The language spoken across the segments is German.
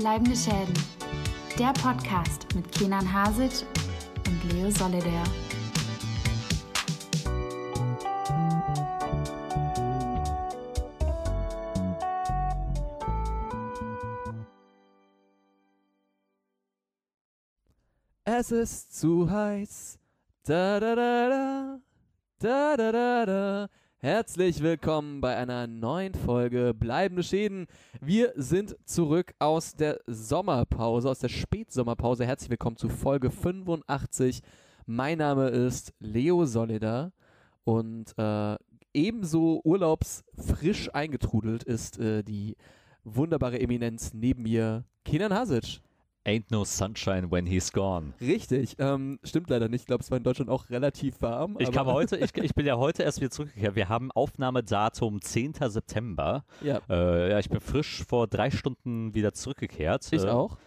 Bleibende Schäden. Der Podcast mit Kenan Hasic und Leo Solidaire. Es ist zu heiß. Da da da da. Da da da da. Herzlich willkommen bei einer neuen Folge Bleibende Schäden. Wir sind zurück aus der Sommerpause, aus der Spätsommerpause. Herzlich willkommen zu Folge 85. Mein Name ist Leo Solida und äh, ebenso urlaubsfrisch eingetrudelt ist äh, die wunderbare Eminenz neben mir, Kenan Hasic. Ain't no sunshine when he's gone. Richtig, ähm, stimmt leider nicht. Ich glaube, es war in Deutschland auch relativ warm. Ich kam heute, ich, ich bin ja heute erst wieder zurückgekehrt. Wir haben Aufnahmedatum 10. September. Ja. Äh, ja, ich bin frisch vor drei Stunden wieder zurückgekehrt. Ich äh, auch.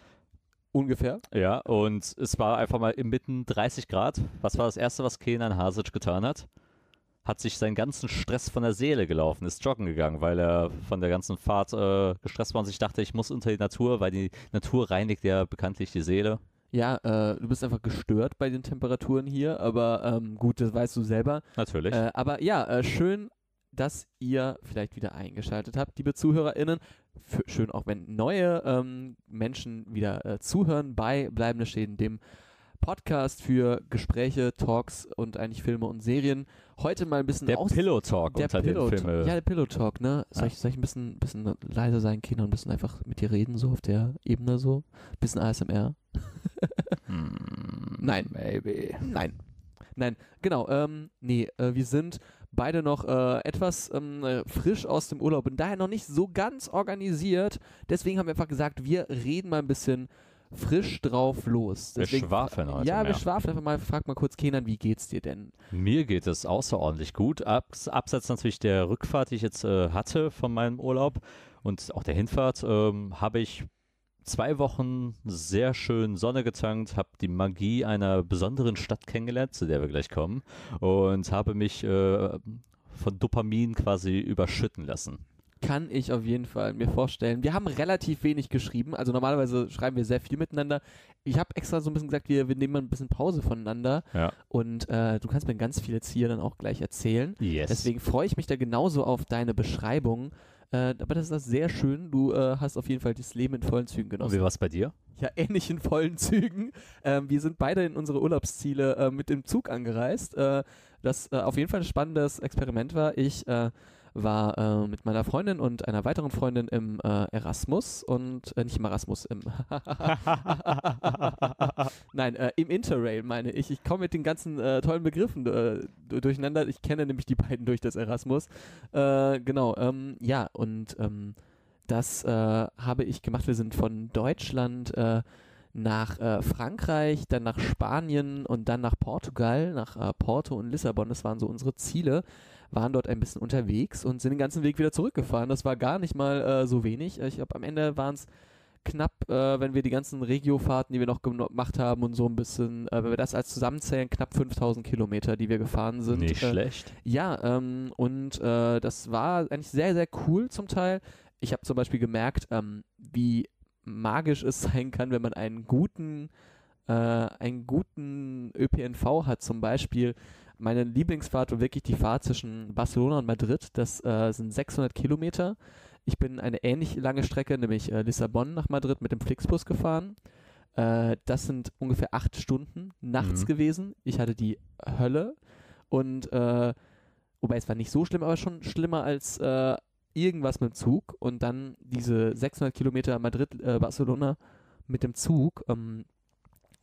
Ungefähr. Ja, und es war einfach mal inmitten 30 Grad. Was war das Erste, was Kenan Hasic getan hat? Hat sich seinen ganzen Stress von der Seele gelaufen, ist joggen gegangen, weil er von der ganzen Fahrt äh, gestresst war und sich dachte, ich muss unter die Natur, weil die Natur reinigt ja bekanntlich die Seele. Ja, äh, du bist einfach gestört bei den Temperaturen hier, aber ähm, gut, das weißt du selber. Natürlich. Äh, aber ja, äh, schön, dass ihr vielleicht wieder eingeschaltet habt, liebe ZuhörerInnen. F schön auch, wenn neue ähm, Menschen wieder äh, zuhören bei Bleibende Schäden, dem Podcast für Gespräche, Talks und eigentlich Filme und Serien. Heute mal ein bisschen der aus Pillow Talk der unter Pillow den Filmen. Ja, der Pillow Talk, ne? Soll, ich, soll ich ein bisschen, bisschen leiser sein, Kinder, und ein bisschen einfach mit dir reden, so auf der Ebene so? Bisschen ASMR? Hm, Nein. Maybe. Nein. Nein, genau, ähm, nee, äh, wir sind beide noch äh, etwas ähm, äh, frisch aus dem Urlaub und daher noch nicht so ganz organisiert. Deswegen haben wir einfach gesagt, wir reden mal ein bisschen frisch drauf los. Wir Deswegen, schwafeln heute Ja, wir mehr. schwafeln einfach mal. Frag mal kurz, Kenan, wie geht's dir denn? Mir geht es außerordentlich gut. Abs abseits natürlich der Rückfahrt, die ich jetzt äh, hatte von meinem Urlaub und auch der Hinfahrt, ähm, habe ich zwei Wochen sehr schön Sonne getankt, habe die Magie einer besonderen Stadt kennengelernt, zu der wir gleich kommen, und habe mich äh, von Dopamin quasi überschütten lassen. Kann ich auf jeden Fall mir vorstellen. Wir haben relativ wenig geschrieben. Also normalerweise schreiben wir sehr viel miteinander. Ich habe extra so ein bisschen gesagt, wir, wir nehmen mal ein bisschen Pause voneinander. Ja. Und äh, du kannst mir ganz viel jetzt hier dann auch gleich erzählen. Yes. Deswegen freue ich mich da genauso auf deine Beschreibung. Äh, aber das ist das sehr schön. Du äh, hast auf jeden Fall das Leben in vollen Zügen und genossen. wie war es bei dir? Ja, ähnlich in vollen Zügen. Ähm, wir sind beide in unsere Urlaubsziele äh, mit dem Zug angereist. Äh, das äh, auf jeden Fall ein spannendes Experiment war. Ich äh, war äh, mit meiner Freundin und einer weiteren Freundin im äh, Erasmus und äh, nicht im Erasmus, im Nein, äh, im Interrail meine ich. Ich komme mit den ganzen äh, tollen Begriffen äh, du- durcheinander. Ich kenne nämlich die beiden durch das Erasmus. Genau, ähm, ja, und ähm, das habe ich gemacht. Wir sind von Deutschland nach äh, Frankreich, dann nach Spanien und dann nach Portugal, nach äh, Porto und Lissabon. Das waren so unsere Ziele. Waren dort ein bisschen unterwegs und sind den ganzen Weg wieder zurückgefahren. Das war gar nicht mal äh, so wenig. Ich glaube, am Ende waren es knapp, äh, wenn wir die ganzen Regiofahrten, die wir noch gem- gemacht haben und so ein bisschen, äh, wenn wir das als zusammenzählen, knapp 5000 Kilometer, die wir gefahren sind. Nicht äh, schlecht. ja, ähm, und äh, das war eigentlich sehr, sehr cool zum Teil. Ich habe zum Beispiel gemerkt, ähm, wie magisch es sein kann, wenn man einen guten, äh, einen guten ÖPNV hat. Zum Beispiel meine Lieblingsfahrt war wirklich die Fahrt zwischen Barcelona und Madrid. Das äh, sind 600 Kilometer. Ich bin eine ähnlich lange Strecke, nämlich äh, Lissabon nach Madrid mit dem Flixbus gefahren. Äh, das sind ungefähr acht Stunden nachts Mhm. gewesen. Ich hatte die Hölle und äh, wobei es war nicht so schlimm, aber schon schlimmer als äh, irgendwas mit dem Zug und dann diese 600 Kilometer Madrid äh, mit dem Zug ähm,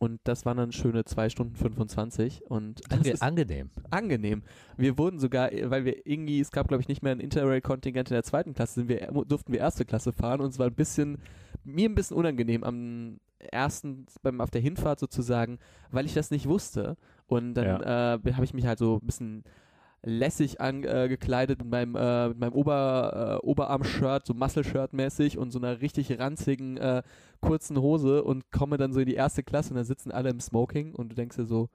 und das waren dann schöne zwei Stunden 25 und das Ange ist angenehm. angenehm. Wir wurden sogar, weil wir irgendwie, es gab glaube ich nicht mehr ein Interrail-Kontingent in der zweiten Klasse, sind wir, durften wir erste Klasse fahren und es war ein bisschen, mir ein bisschen unangenehm am ersten, beim, auf der Hinfahrt sozusagen, weil ich das nicht wusste und dann äh, habe ich mich halt so ein bisschen lässig angekleidet äh, mit meinem, äh, mit meinem Ober, äh, Oberarm-Shirt, so Muscle-Shirt mäßig und so einer richtig ranzigen äh, kurzen Hose und komme dann so in die erste Klasse und da sitzen alle im Smoking und du denkst dir so,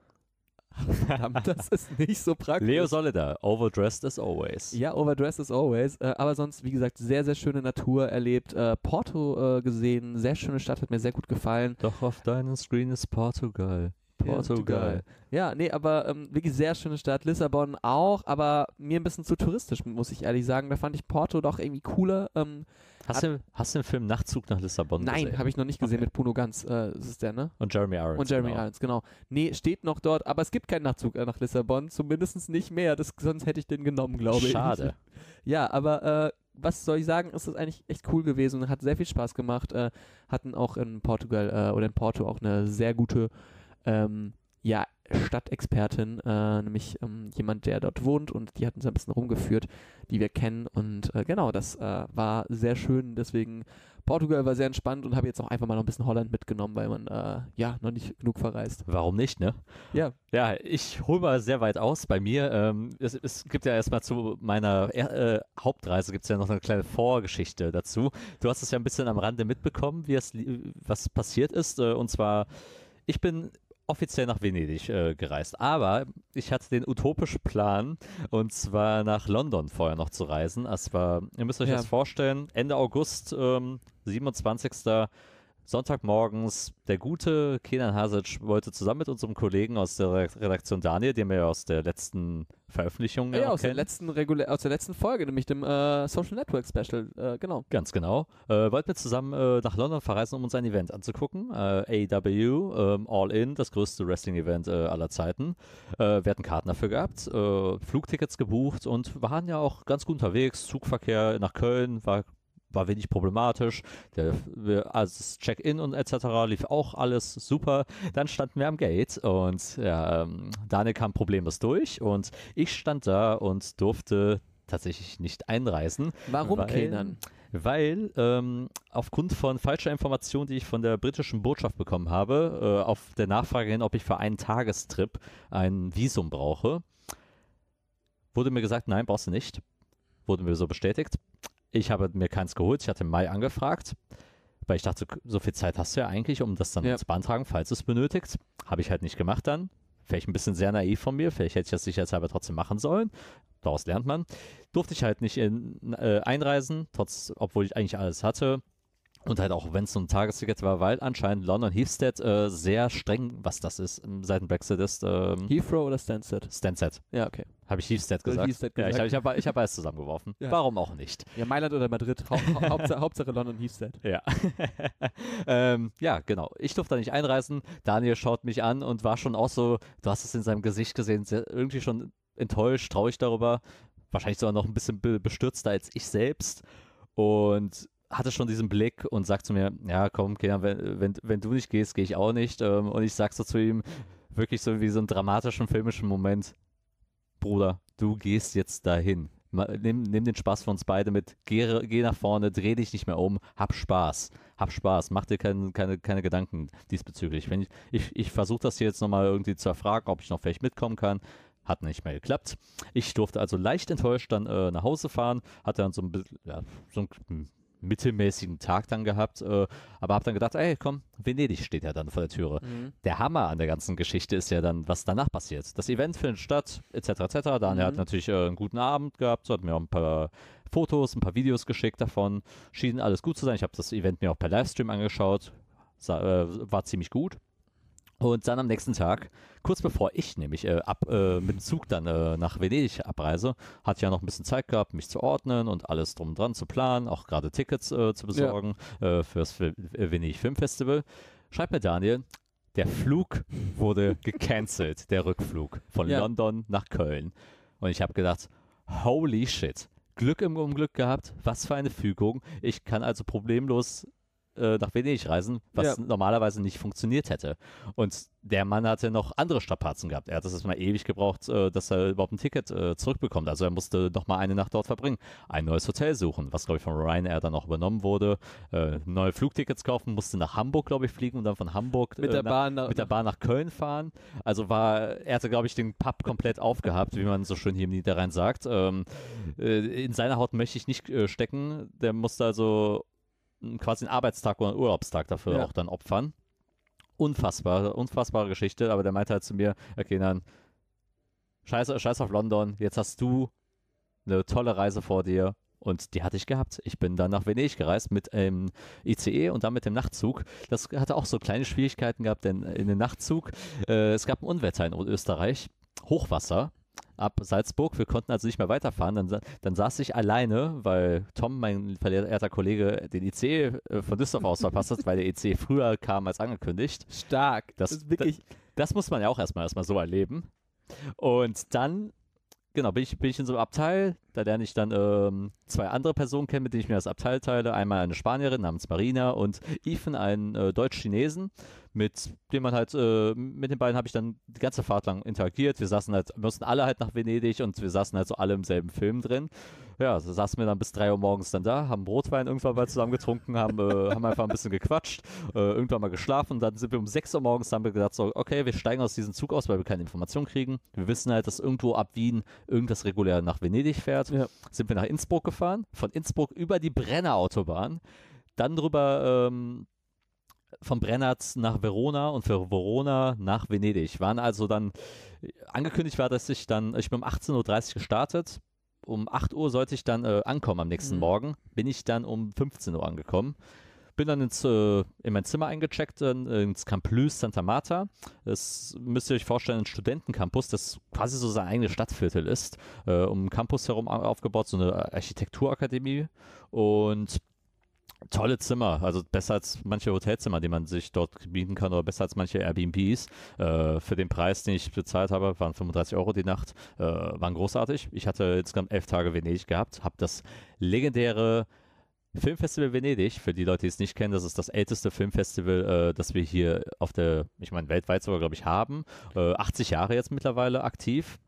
Verdammt, das ist nicht so praktisch. Leo Solida, overdressed as always. Ja, overdressed as always. Äh, aber sonst, wie gesagt, sehr, sehr schöne Natur erlebt. Äh, Porto äh, gesehen, sehr schöne Stadt, hat mir sehr gut gefallen. Doch auf deinem Screen ist Portugal. Portugal. Ja, nee, aber ähm, wirklich sehr schöne Stadt. Lissabon auch, aber mir ein bisschen zu touristisch, muss ich ehrlich sagen. Da fand ich Porto doch irgendwie cooler. Ähm, Hast du, hast du den Film Nachtzug nach Lissabon nein, gesehen? habe ich noch nicht gesehen Okay. mit Puno Ganz. Äh, das ist der, ne? Und Jeremy Irons. Und Jeremy genau. Irons, genau. Nee, steht noch dort, aber es gibt keinen Nachzug äh, nach Lissabon, zumindest nicht mehr. Das, sonst hätte ich den genommen, glaube ich. Schade. Ja, aber äh, was soll ich sagen, ist eigentlich echt cool gewesen und hat sehr viel Spaß gemacht. Äh, hatten auch in Portugal äh, oder in Porto auch eine sehr gute ähm, ja, Stadtexpertin, äh, nämlich ähm, jemand, der dort wohnt und die hat uns ein bisschen rumgeführt, die wir kennen und äh, genau, das äh, war sehr schön, deswegen Portugal war sehr entspannt und habe jetzt auch einfach mal noch ein bisschen Holland mitgenommen, weil man äh, ja noch nicht genug verreist. Warum nicht, ne? Ja. Ja, ich hole mal sehr weit aus bei mir. Ähm, es, es gibt ja erstmal zu meiner er, äh, Hauptreise gibt es ja noch eine kleine Vorgeschichte dazu. Du hast es ja ein bisschen am Rande mitbekommen, wie es, was passiert ist. Äh, und zwar, ich bin offiziell nach Venedig äh, gereist, aber ich hatte den utopischen Plan, und zwar nach London vorher noch zu reisen. Es war, ihr müsst euch Ja. das vorstellen, Ende August, ähm, 27. Sonntagmorgens, der gute Kenan Hasic wollte zusammen mit unserem Kollegen aus der Re- Redaktion Daniel, den wir ja aus der letzten Veröffentlichung Ja, auch aus der, letzten Regulä aus der letzten Folge, nämlich dem äh, Social Network Special, äh, genau. Ganz genau. Äh, wollten wir zusammen äh, nach London verreisen, um uns ein Event anzugucken. Äh, AW, ähm, All In, das größte Wrestling-Event äh, aller Zeiten. Äh, wir hatten Karten dafür gehabt, Flugtickets gebucht und waren ja auch ganz gut unterwegs. Zugverkehr nach Köln war, war wenig problematisch. Der, also das Check-in und etc. lief auch alles super. Dann standen wir am Gate und ja, ähm, Daniel kam problemlos durch und ich stand da und durfte tatsächlich nicht einreisen. Warum Weil- Kenan? Weil ähm, aufgrund von falscher Information, die ich von der britischen Botschaft bekommen habe, äh, auf der Nachfrage hin, ob ich für einen Tagestrip ein Visum brauche, wurde mir gesagt, nein, brauchst du nicht. Wurde mir so bestätigt. Ich habe mir keins geholt. Ich hatte im Mai angefragt, weil ich dachte, so viel Zeit hast du ja eigentlich, um das dann Ja. zu beantragen, falls es benötigt. Habe ich halt nicht gemacht dann. Vielleicht ein bisschen sehr naiv von mir. Vielleicht hätte ich das sicherheitshalber trotzdem machen sollen. Daraus lernt man. Durfte ich halt nicht in, äh, einreisen, trotz, obwohl ich eigentlich alles hatte. Und halt auch, wenn es so ein Tagesticket war, weil anscheinend London Heathstead äh, sehr streng, was das ist, seit dem Brexit ist. Ähm, Heathrow oder Stansted? Stansted. Ja, okay. Habe ich Heathstead gesagt? Heathstead Ja, ich gesagt. habe ich hab, ich hab alles zusammengeworfen. Ja. Warum auch nicht? Ja, Mailand oder Madrid. Hau hau Hauptsache, Hauptsache London Heathstead. Ja. ähm, ja, genau. Ich durfte da nicht einreisen. Daniel schaut mich an und war schon auch so, du hast es in seinem Gesicht gesehen, irgendwie schon enttäuscht, traurig darüber. Wahrscheinlich sogar noch ein bisschen be bestürzter als ich selbst. Und hatte schon diesen Blick und sagt zu mir, ja komm, Kenan, wenn, wenn, wenn du nicht gehst, gehe ich auch nicht. Ähm, und ich sag so zu ihm, wirklich so wie so einen dramatischen, filmischen Moment, Bruder, du gehst jetzt dahin. Nimm, nimm den Spaß für uns beide mit. Geh, geh nach vorne, dreh dich nicht mehr um, hab Spaß. Hab Spaß, mach dir kein, keine, keine Gedanken diesbezüglich. Wenn ich ich, ich versuche das hier jetzt nochmal irgendwie zu erfragen, ob ich noch vielleicht mitkommen kann. Hat nicht mehr geklappt. Ich durfte also leicht enttäuscht dann äh, nach Hause fahren, hatte dann so ein bisschen, ja, so einen mittelmäßigen Tag dann gehabt, äh, aber habe dann gedacht, ey, komm, Venedig steht ja dann vor der Türe. Mhm. Der Hammer an der ganzen Geschichte ist ja dann, was danach passiert. Das Event findet statt, etc. etc. Daniel hat Mhm. natürlich äh, einen guten Abend gehabt, so hat mir auch ein paar Fotos, ein paar Videos geschickt davon. Schien alles gut zu sein. Ich habe das Event mir auch per Livestream angeschaut. Sa äh, war ziemlich gut. Und dann am nächsten Tag, kurz bevor ich nämlich äh, ab, äh, mit dem Zug dann äh, nach Venedig abreise, hatte ich ja noch ein bisschen Zeit gehabt, mich zu ordnen und alles drum und dran zu planen, auch gerade Tickets äh, zu besorgen äh, fürs Ve- Venedig Film Festival. Schreibt mir Daniel, der Flug wurde gecancelt, der Rückflug von Ja. London nach Köln. Und ich habe gedacht, holy shit, Glück im Unglück gehabt, was für eine Fügung. Ich kann also problemlos äh, nach Venedig reisen, was Ja. normalerweise nicht funktioniert hätte. Und der Mann hatte noch andere Strapazen gehabt. Er hat es mal ewig gebraucht, äh, dass er überhaupt ein Ticket äh, zurückbekommt. Also er musste noch mal eine Nacht dort verbringen, ein neues Hotel suchen, was glaube ich von Ryanair dann auch übernommen wurde, äh, neue Flugtickets kaufen, musste nach Hamburg glaube ich fliegen und dann von Hamburg Mit äh, der nach, Bahn nach, mit der Bahn nach Köln fahren. Also war, er hatte, glaube ich, den Pub komplett aufgehabt, wie man so schön hier im Niederrhein sagt. Ähm, äh, in seiner Haut möchte ich nicht stecken. Der musste also quasi einen Arbeitstag oder einen Urlaubstag dafür Ja. auch dann opfern. Unfassbar, unfassbare Geschichte, aber der meinte halt zu mir, okay, dann, scheiß, scheiß auf London, jetzt hast du eine tolle Reise vor dir. Und die hatte ich gehabt. Ich bin dann nach Venedig gereist mit einem ICE und dann mit dem Nachtzug. Das hatte auch so kleine Schwierigkeiten gehabt, denn in dem Nachtzug, äh, es gab ein Unwetter in Österreich, Hochwasser ab Salzburg. Wir konnten also nicht mehr weiterfahren. Dann, dann saß ich alleine, weil Tom, mein verehrter Kollege, den IC äh, von Düsseldorf aus verpasst hat, weil der IC früher kam als angekündigt. Stark. Das, das, wirklich das, das muss man ja auch erstmal erstmal so erleben. Und dann genau, bin ich, bin ich in so einem Abteil, da lerne ich dann ähm, zwei andere Personen kennen, mit denen ich mir das Abteil teile. Einmal eine Spanierin namens Marina und Ethan, einen äh, Deutsch-Chinesen, mit dem man halt, äh, mit den beiden habe ich dann die ganze Fahrt lang interagiert. Wir saßen halt, mussten alle halt nach Venedig und wir saßen halt so alle im selben Film drin. Ja, so saßen wir dann bis drei Uhr morgens dann da, haben Brotwein irgendwann mal zusammen getrunken, haben, äh, haben einfach ein bisschen gequatscht, äh, irgendwann mal geschlafen und dann sind wir um sechs Uhr morgens, haben wir gedacht so, okay, wir steigen aus diesem Zug aus, weil wir keine Informationen kriegen. Wir wissen halt, dass irgendwo ab Wien irgendwas regulär nach Venedig fährt. Ja. Sind wir nach Innsbruck gefahren, von Innsbruck über die Brenner Autobahn, dann drüber ähm, von Brennert nach Verona und für Verona nach Venedig. Waren also dann, angekündigt war, dass ich dann, ich bin um 18.30 Uhr gestartet. Um 8 Uhr sollte ich dann äh, ankommen am nächsten mhm. Morgen. Bin ich dann um 15 Uhr angekommen. Bin dann ins, äh, in mein Zimmer eingecheckt, äh, ins Camplus Santa Marta. Das müsst ihr euch vorstellen, ein Studentencampus, das quasi so sein eigenes Stadtviertel ist. Äh, um den Campus herum aufgebaut, so eine Architekturakademie. Und tolle Zimmer, also besser als manche Hotelzimmer, die man sich dort bieten kann oder besser als manche Airbnbs. Äh, für den Preis, den ich bezahlt habe, waren 35 Euro die Nacht, äh, waren großartig. Ich hatte insgesamt elf Tage Venedig gehabt, habe das legendäre Filmfestival Venedig, für die Leute, die es nicht kennen, das ist das älteste Filmfestival, äh, das wir hier auf der, ich meine, weltweit sogar, glaube ich, haben. Äh, 80 Jahre jetzt mittlerweile aktiv.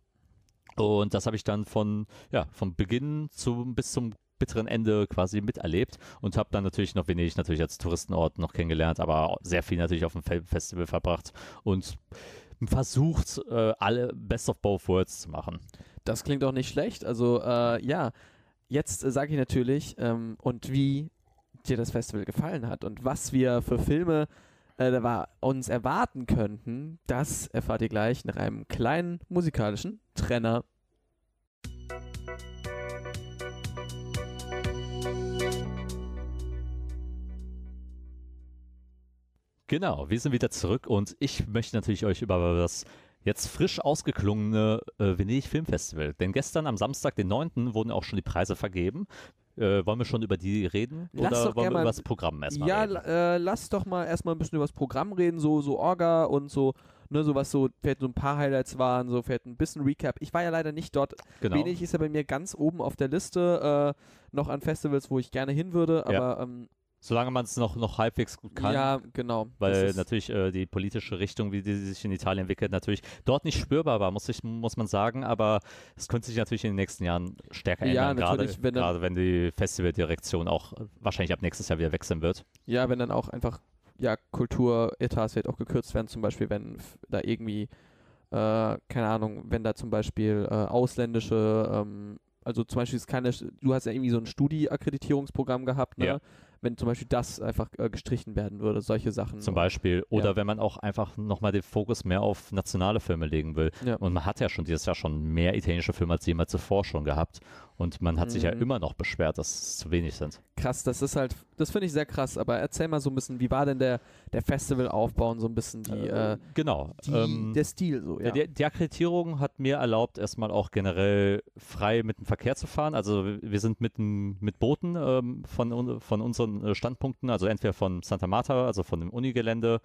Und das habe ich dann von, ja, vom Beginn zu, bis zum bitteren Ende quasi miterlebt und habe dann natürlich noch Venedig natürlich als Touristenort noch kennengelernt, aber sehr viel natürlich auf dem Festival verbracht und versucht, äh, alle Best of Both Worlds zu machen. Das klingt auch nicht schlecht. Also äh, ja, jetzt äh, sage ich natürlich ähm, und wie dir das Festival gefallen hat und was wir für Filme äh, uns erwarten könnten, das erfahrt ihr gleich nach einem kleinen musikalischen Trenner. Genau, wir sind wieder zurück und ich möchte natürlich euch über das jetzt frisch ausgeklungene äh, Venedig Filmfestival. Denn gestern am Samstag, den 9., wurden auch schon die Preise vergeben. Äh, wollen wir schon über die reden? Lass oder wollen wir mal, über das Programm erstmal ja, reden? Ja, äh, lass doch mal erstmal ein bisschen über das Programm reden, so, so Orga und so, ne, so was so, vielleicht so ein paar Highlights waren, so vielleicht ein bisschen Recap. Ich war ja leider nicht dort. Genau. Venedig ist ja bei mir ganz oben auf der Liste äh, noch an Festivals, wo ich gerne hin würde, aber ja. ähm, Solange man es noch, noch halbwegs gut kann. Ja, genau. Weil natürlich äh, die politische Richtung, wie die sich in Italien entwickelt, natürlich dort nicht spürbar war, muss, ich, muss man sagen. Aber es könnte sich natürlich in den nächsten Jahren stärker ja, ändern, gerade wenn, gerade wenn die Festivaldirektion auch wahrscheinlich ab nächstes Jahr wieder wechseln wird. Ja, wenn dann auch einfach ja, Kulturetats vielleicht auch gekürzt werden, zum Beispiel, wenn da irgendwie, äh, keine Ahnung, wenn da zum Beispiel äh, ausländische ähm, also zum Beispiel ist keine, du hast ja irgendwie so ein Studi-Akkreditierungsprogramm gehabt, ne? Ja wenn zum Beispiel das einfach äh, gestrichen werden würde, solche Sachen. Zum Beispiel. Oder ja. wenn man auch einfach nochmal den Fokus mehr auf nationale Filme legen will. Ja. Und man hat ja schon dieses Jahr schon mehr italienische Filme als jemals zuvor schon gehabt. Und man hat mhm. sich ja mhm. immer noch beschwert, dass es zu wenig sind. Krass, das ist halt, das finde ich sehr krass. Aber erzähl mal so ein bisschen, wie war denn der, der Festivalaufbau und so ein bisschen die, äh, äh, genau. Die, ähm, der Stil so, ja. Die, die Akkreditierung hat mir erlaubt, erstmal auch generell frei mit dem Verkehr zu fahren. Also wir sind mit, mit Booten ähm, von, von unseren äh, Standpunkten, also entweder von Santa Marta, also von dem Unigelände,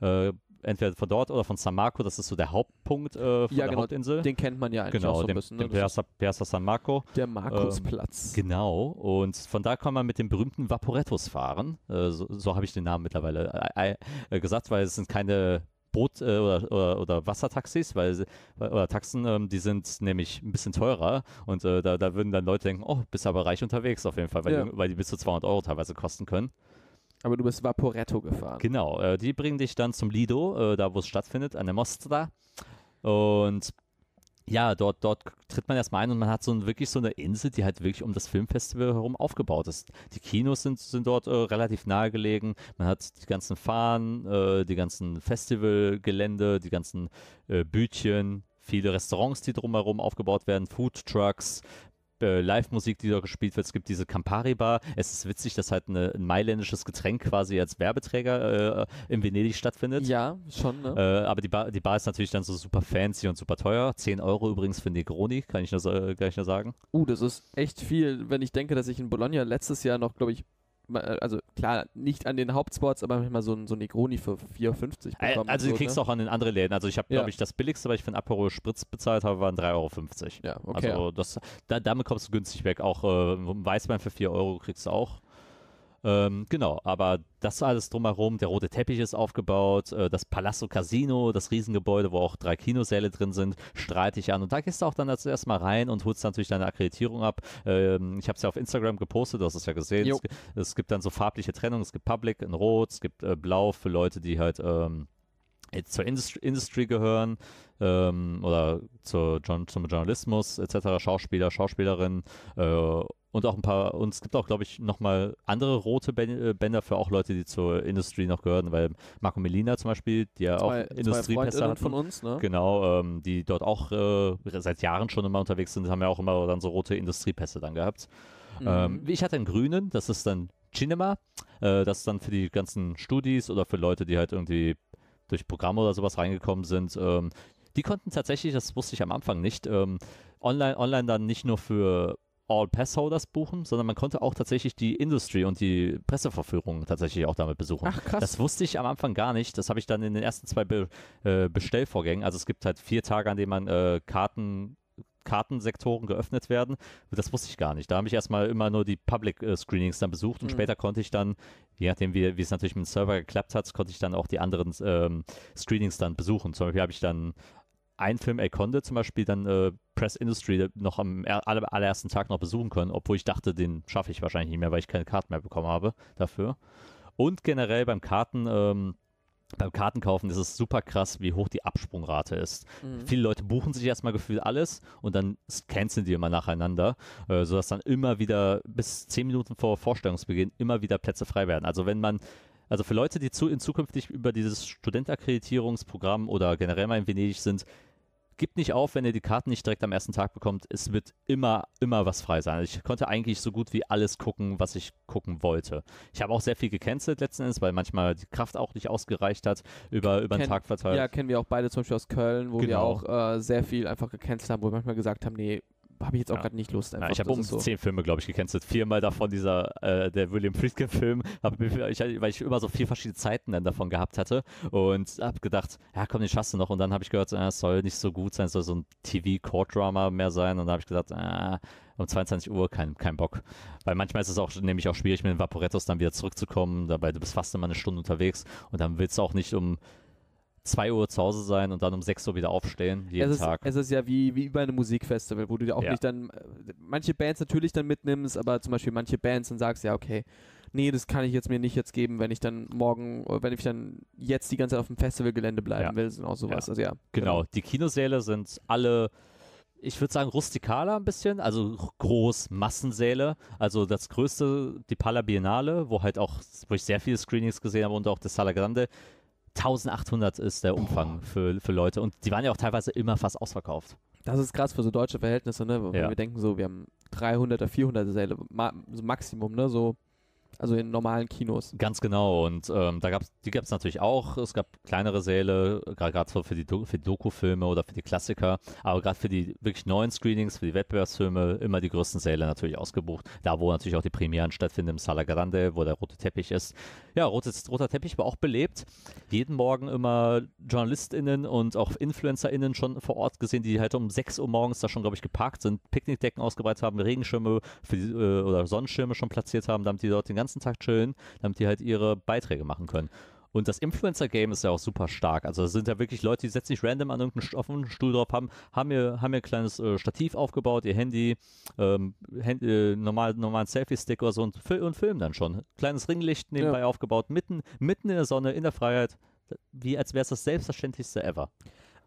äh, entweder von dort oder von San Marco, das ist so der Hauptpunkt äh, von ja, der genau, Hauptinsel. Den kennt man ja eigentlich genau, auch so den, ein bisschen. Ne? Den Piazza, Piazza, San Marco. Der Markusplatz. Ähm, genau, und von da kann man mit dem berühmten Vaporettos fahren. Äh, so, so habe ich den Namen mittlerweile äh, äh, gesagt, weil es sind keine Boot- äh, oder, oder, oder, Wassertaxis, weil oder Taxen, ähm, die sind nämlich ein bisschen teurer und äh, da, da würden dann Leute denken, oh, bist aber reich unterwegs auf jeden Fall, weil, ja. die, weil die bis zu 200 Euro teilweise kosten können. Aber du bist Vaporetto gefahren. Genau, äh, die bringen dich dann zum Lido, äh, da wo es stattfindet, an der Mostra. Und ja, dort, dort tritt man erstmal ein und man hat so ein, wirklich so eine Insel, die halt wirklich um das Filmfestival herum aufgebaut ist. Die Kinos sind, sind dort äh, relativ nahe gelegen. Man hat die ganzen Fahnen, äh, die ganzen Festivalgelände, die ganzen äh, Bütchen, viele Restaurants, die drumherum aufgebaut werden, Food Trucks, äh, Live-Musik, die da gespielt wird. Es gibt diese Campari-Bar. Es ist witzig, dass halt eine, ein mailändisches Getränk quasi als Werbeträger äh, in Venedig stattfindet. Ja, schon, ne? Äh, aber die Bar, die Bar ist natürlich dann so super fancy und super teuer. 10 Euro übrigens für Negroni, kann ich nur, kann ich nur sagen. Uh, das ist echt viel, wenn ich denke, dass ich in Bologna letztes Jahr noch, glaube ich, also klar, nicht an den Hauptspots, aber manchmal so ein, so ein Negroni für 4,50 bekommen. Also die so, kriegst du ne? auch an den anderen Läden. Also ich habe, glaube Ja. ich, das billigste, was ich für einen Aperol Spritz bezahlt habe, waren 3,50 Euro. Ja, okay. Also das, da, damit kommst du günstig weg. Auch äh, Weißwein für 4 Euro kriegst du auch. Ähm, genau, aber das alles drumherum, der rote Teppich ist aufgebaut, äh, das Palazzo Casino, das Riesengebäude, wo auch drei Kinosäle drin sind, strahlt dich an. Und da gehst du auch dann als erstes mal rein und holst natürlich deine Akkreditierung ab. Ähm, ich habe es ja auf Instagram gepostet, du hast es ja gesehen. Es, es gibt dann so farbliche Trennung, es gibt Public in Rot, es gibt äh, Blau für Leute, die halt ähm, zur Industry, Industry gehören ähm, oder zur, zum Journalismus etc., Schauspieler, Schauspielerinnen äh, und auch ein paar, und es gibt auch, glaube ich, nochmal andere rote äh, Bänder für auch Leute, die zur Industry noch gehören, weil Marco Melina zum Beispiel, die ja auch zwei, zwei Industriepässe Freundinnen hat, von uns, ne? Genau, ähm, die dort auch äh, seit Jahren schon immer unterwegs sind, haben ja auch immer dann so rote Industriepässe dann gehabt. Ähm, Mhm. ich hatte einen grünen, das ist dann Cinema. Äh, das ist dann für die ganzen Studis oder für Leute, die halt irgendwie durch Programme oder sowas reingekommen sind. Ähm, die konnten tatsächlich, das wusste ich am Anfang nicht, ähm, online, online dann nicht nur für All Passholders buchen, sondern man konnte auch tatsächlich die Industry und die Presseverführung tatsächlich auch damit besuchen. Ach krass. Das wusste ich am Anfang gar nicht. Das habe ich dann in den ersten zwei Be äh, Bestellvorgängen. Also es gibt halt vier Tage, an denen man äh, Karten Kartensektoren geöffnet werden. Das wusste ich gar nicht. Da habe ich erstmal immer nur die Public äh, Screenings dann besucht und Mhm. später konnte ich dann, je nachdem wie, wie es natürlich mit dem Server geklappt hat, konnte ich dann auch die anderen ähm, Screenings dann besuchen. Zum Beispiel habe ich dann einen Film El Conde zum Beispiel dann äh, Press Industry noch am er aller, allerersten Tag noch besuchen können, obwohl ich dachte, den schaffe ich wahrscheinlich nicht mehr, weil ich keine Karten mehr bekommen habe dafür. Und generell beim Karten, ähm, beim Kartenkaufen ist es super krass, wie hoch die Absprungrate ist. Mhm. Viele Leute buchen sich erstmal gefühlt alles und dann canceln die immer nacheinander, äh, sodass dann immer wieder bis zehn Minuten vor Vorstellungsbeginn immer wieder Plätze frei werden. Also wenn man also für Leute, die zu, in zukünftig über dieses Studentenakkreditierungsprogramm oder generell mal in Venedig sind, gibt nicht auf, wenn ihr die Karten nicht direkt am ersten Tag bekommt. Es wird immer, immer was frei sein. Also ich konnte eigentlich so gut wie alles gucken, was ich gucken wollte. Ich habe auch sehr viel gecancelt letzten Endes, weil manchmal die Kraft auch nicht ausgereicht hat, über, über den Tag verteilt. Ja, kennen wir auch beide zum Beispiel aus Köln, wo wir Genau. auch äh, sehr viel einfach gecancelt haben, wo wir manchmal gesagt haben, nee, habe ich jetzt auch Ja. gerade nicht Lust. Einfach. Ja, ich habe um so. zehn Filme, glaube ich, gecancelt. Viermal davon dieser, äh, der William Friedkin-Film, weil ich immer so vier verschiedene Zeiten dann davon gehabt hatte und habe gedacht, ja komm, den schaffst du noch. Und dann habe ich gehört, äh, es soll nicht so gut sein, es soll so ein TV-Court-Drama mehr sein. Und dann habe ich gedacht, äh, um 22 Uhr kein, kein Bock. Weil manchmal ist es auch nämlich auch schwierig, mit den Vaporettos dann wieder zurückzukommen, dabei du bist fast immer eine Stunde unterwegs und dann willst du auch nicht um 2 Uhr zu Hause sein und dann um 6 Uhr wieder aufstehen, jeden es ist, Tag. Es ist ja wie, wie bei einem Musikfestival, wo du dir auch Ja. nicht dann, äh, manche Bands natürlich dann mitnimmst, aber zum Beispiel manche Bands dann sagst, ja, okay, nee, das kann ich jetzt mir nicht jetzt geben, wenn ich dann morgen, oder wenn ich dann jetzt die ganze Zeit auf dem Festivalgelände bleiben Ja. will, und auch sowas. Also ja. Genau, die Kinosäle sind alle, ich würde sagen, rustikaler ein bisschen, also groß, Massensäle. Also das größte, die Pala Biennale, wo halt auch, wo ich sehr viele Screenings gesehen habe und auch das Sala Grande. 1800 ist der Umfang für, für Leute und die waren ja auch teilweise immer fast ausverkauft. Das ist krass für so deutsche Verhältnisse, ne? Wenn Ja. wir denken so, wir haben 300er, 400er Säle, ma so Maximum, ne? So, also in normalen Kinos. Ganz genau. Und ähm, da gab's, die gab es natürlich auch. Es gab kleinere Säle, gerade für die, für die Doku-Filme oder für die Klassiker. Aber gerade für die wirklich neuen Screenings, für die Wettbewerbsfilme, immer die größten Säle natürlich ausgebucht. Da, wo natürlich auch die Premieren stattfinden, im Sala Grande, wo der rote Teppich ist. Ja, rotes, roter Teppich war auch belebt. Jeden Morgen immer JournalistInnen und auch InfluencerInnen schon vor Ort gesehen, die halt um 6 Uhr morgens da schon, glaube ich, geparkt sind, Picknickdecken ausgebreitet haben, Regenschirme die, äh, oder Sonnenschirme schon platziert haben, damit die dort den ganzen Tag chillen, damit die halt ihre Beiträge machen können. Und das Influencer-Game ist ja auch super stark. Also es sind ja wirklich Leute, die setzen sich random an irgendeinen einen Stuhl drauf, haben, haben ihr, haben ihr kleines äh, Stativ aufgebaut, ihr Handy, ähm, Hand, äh, normal, normalen Selfie-Stick oder so und, und filmen dann schon. Kleines Ringlicht nebenbei aufgebaut, mitten, mitten in der Sonne, in der Freiheit, wie als wäre es das selbstverständlichste ever.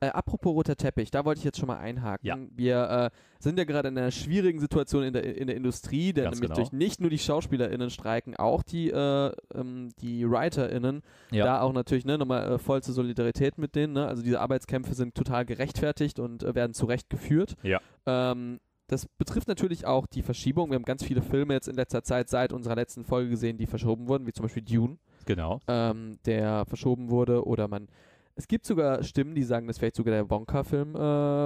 Äh, apropos roter Teppich, da wollte ich jetzt schon mal einhaken. Ja. Wir äh, sind ja gerade in einer schwierigen Situation in der, in der Industrie, denn Ganz nämlich genau. durch nicht nur die SchauspielerInnen streiken, auch die, äh, ähm, die WriterInnen. Ja. Da auch natürlich ne, nochmal äh, vollste Solidarität mit denen. Ne? Also diese Arbeitskämpfe sind total gerechtfertigt und äh, werden zu Recht geführt. Ja. Ähm, das betrifft natürlich auch die Verschiebung. Wir haben ganz viele Filme jetzt in letzter Zeit seit unserer letzten Folge gesehen, die verschoben wurden, wie zum Beispiel Dune Genau. ähm, der verschoben wurde oder man. Es gibt sogar Stimmen, die sagen, dass vielleicht sogar der Wonka-Film äh,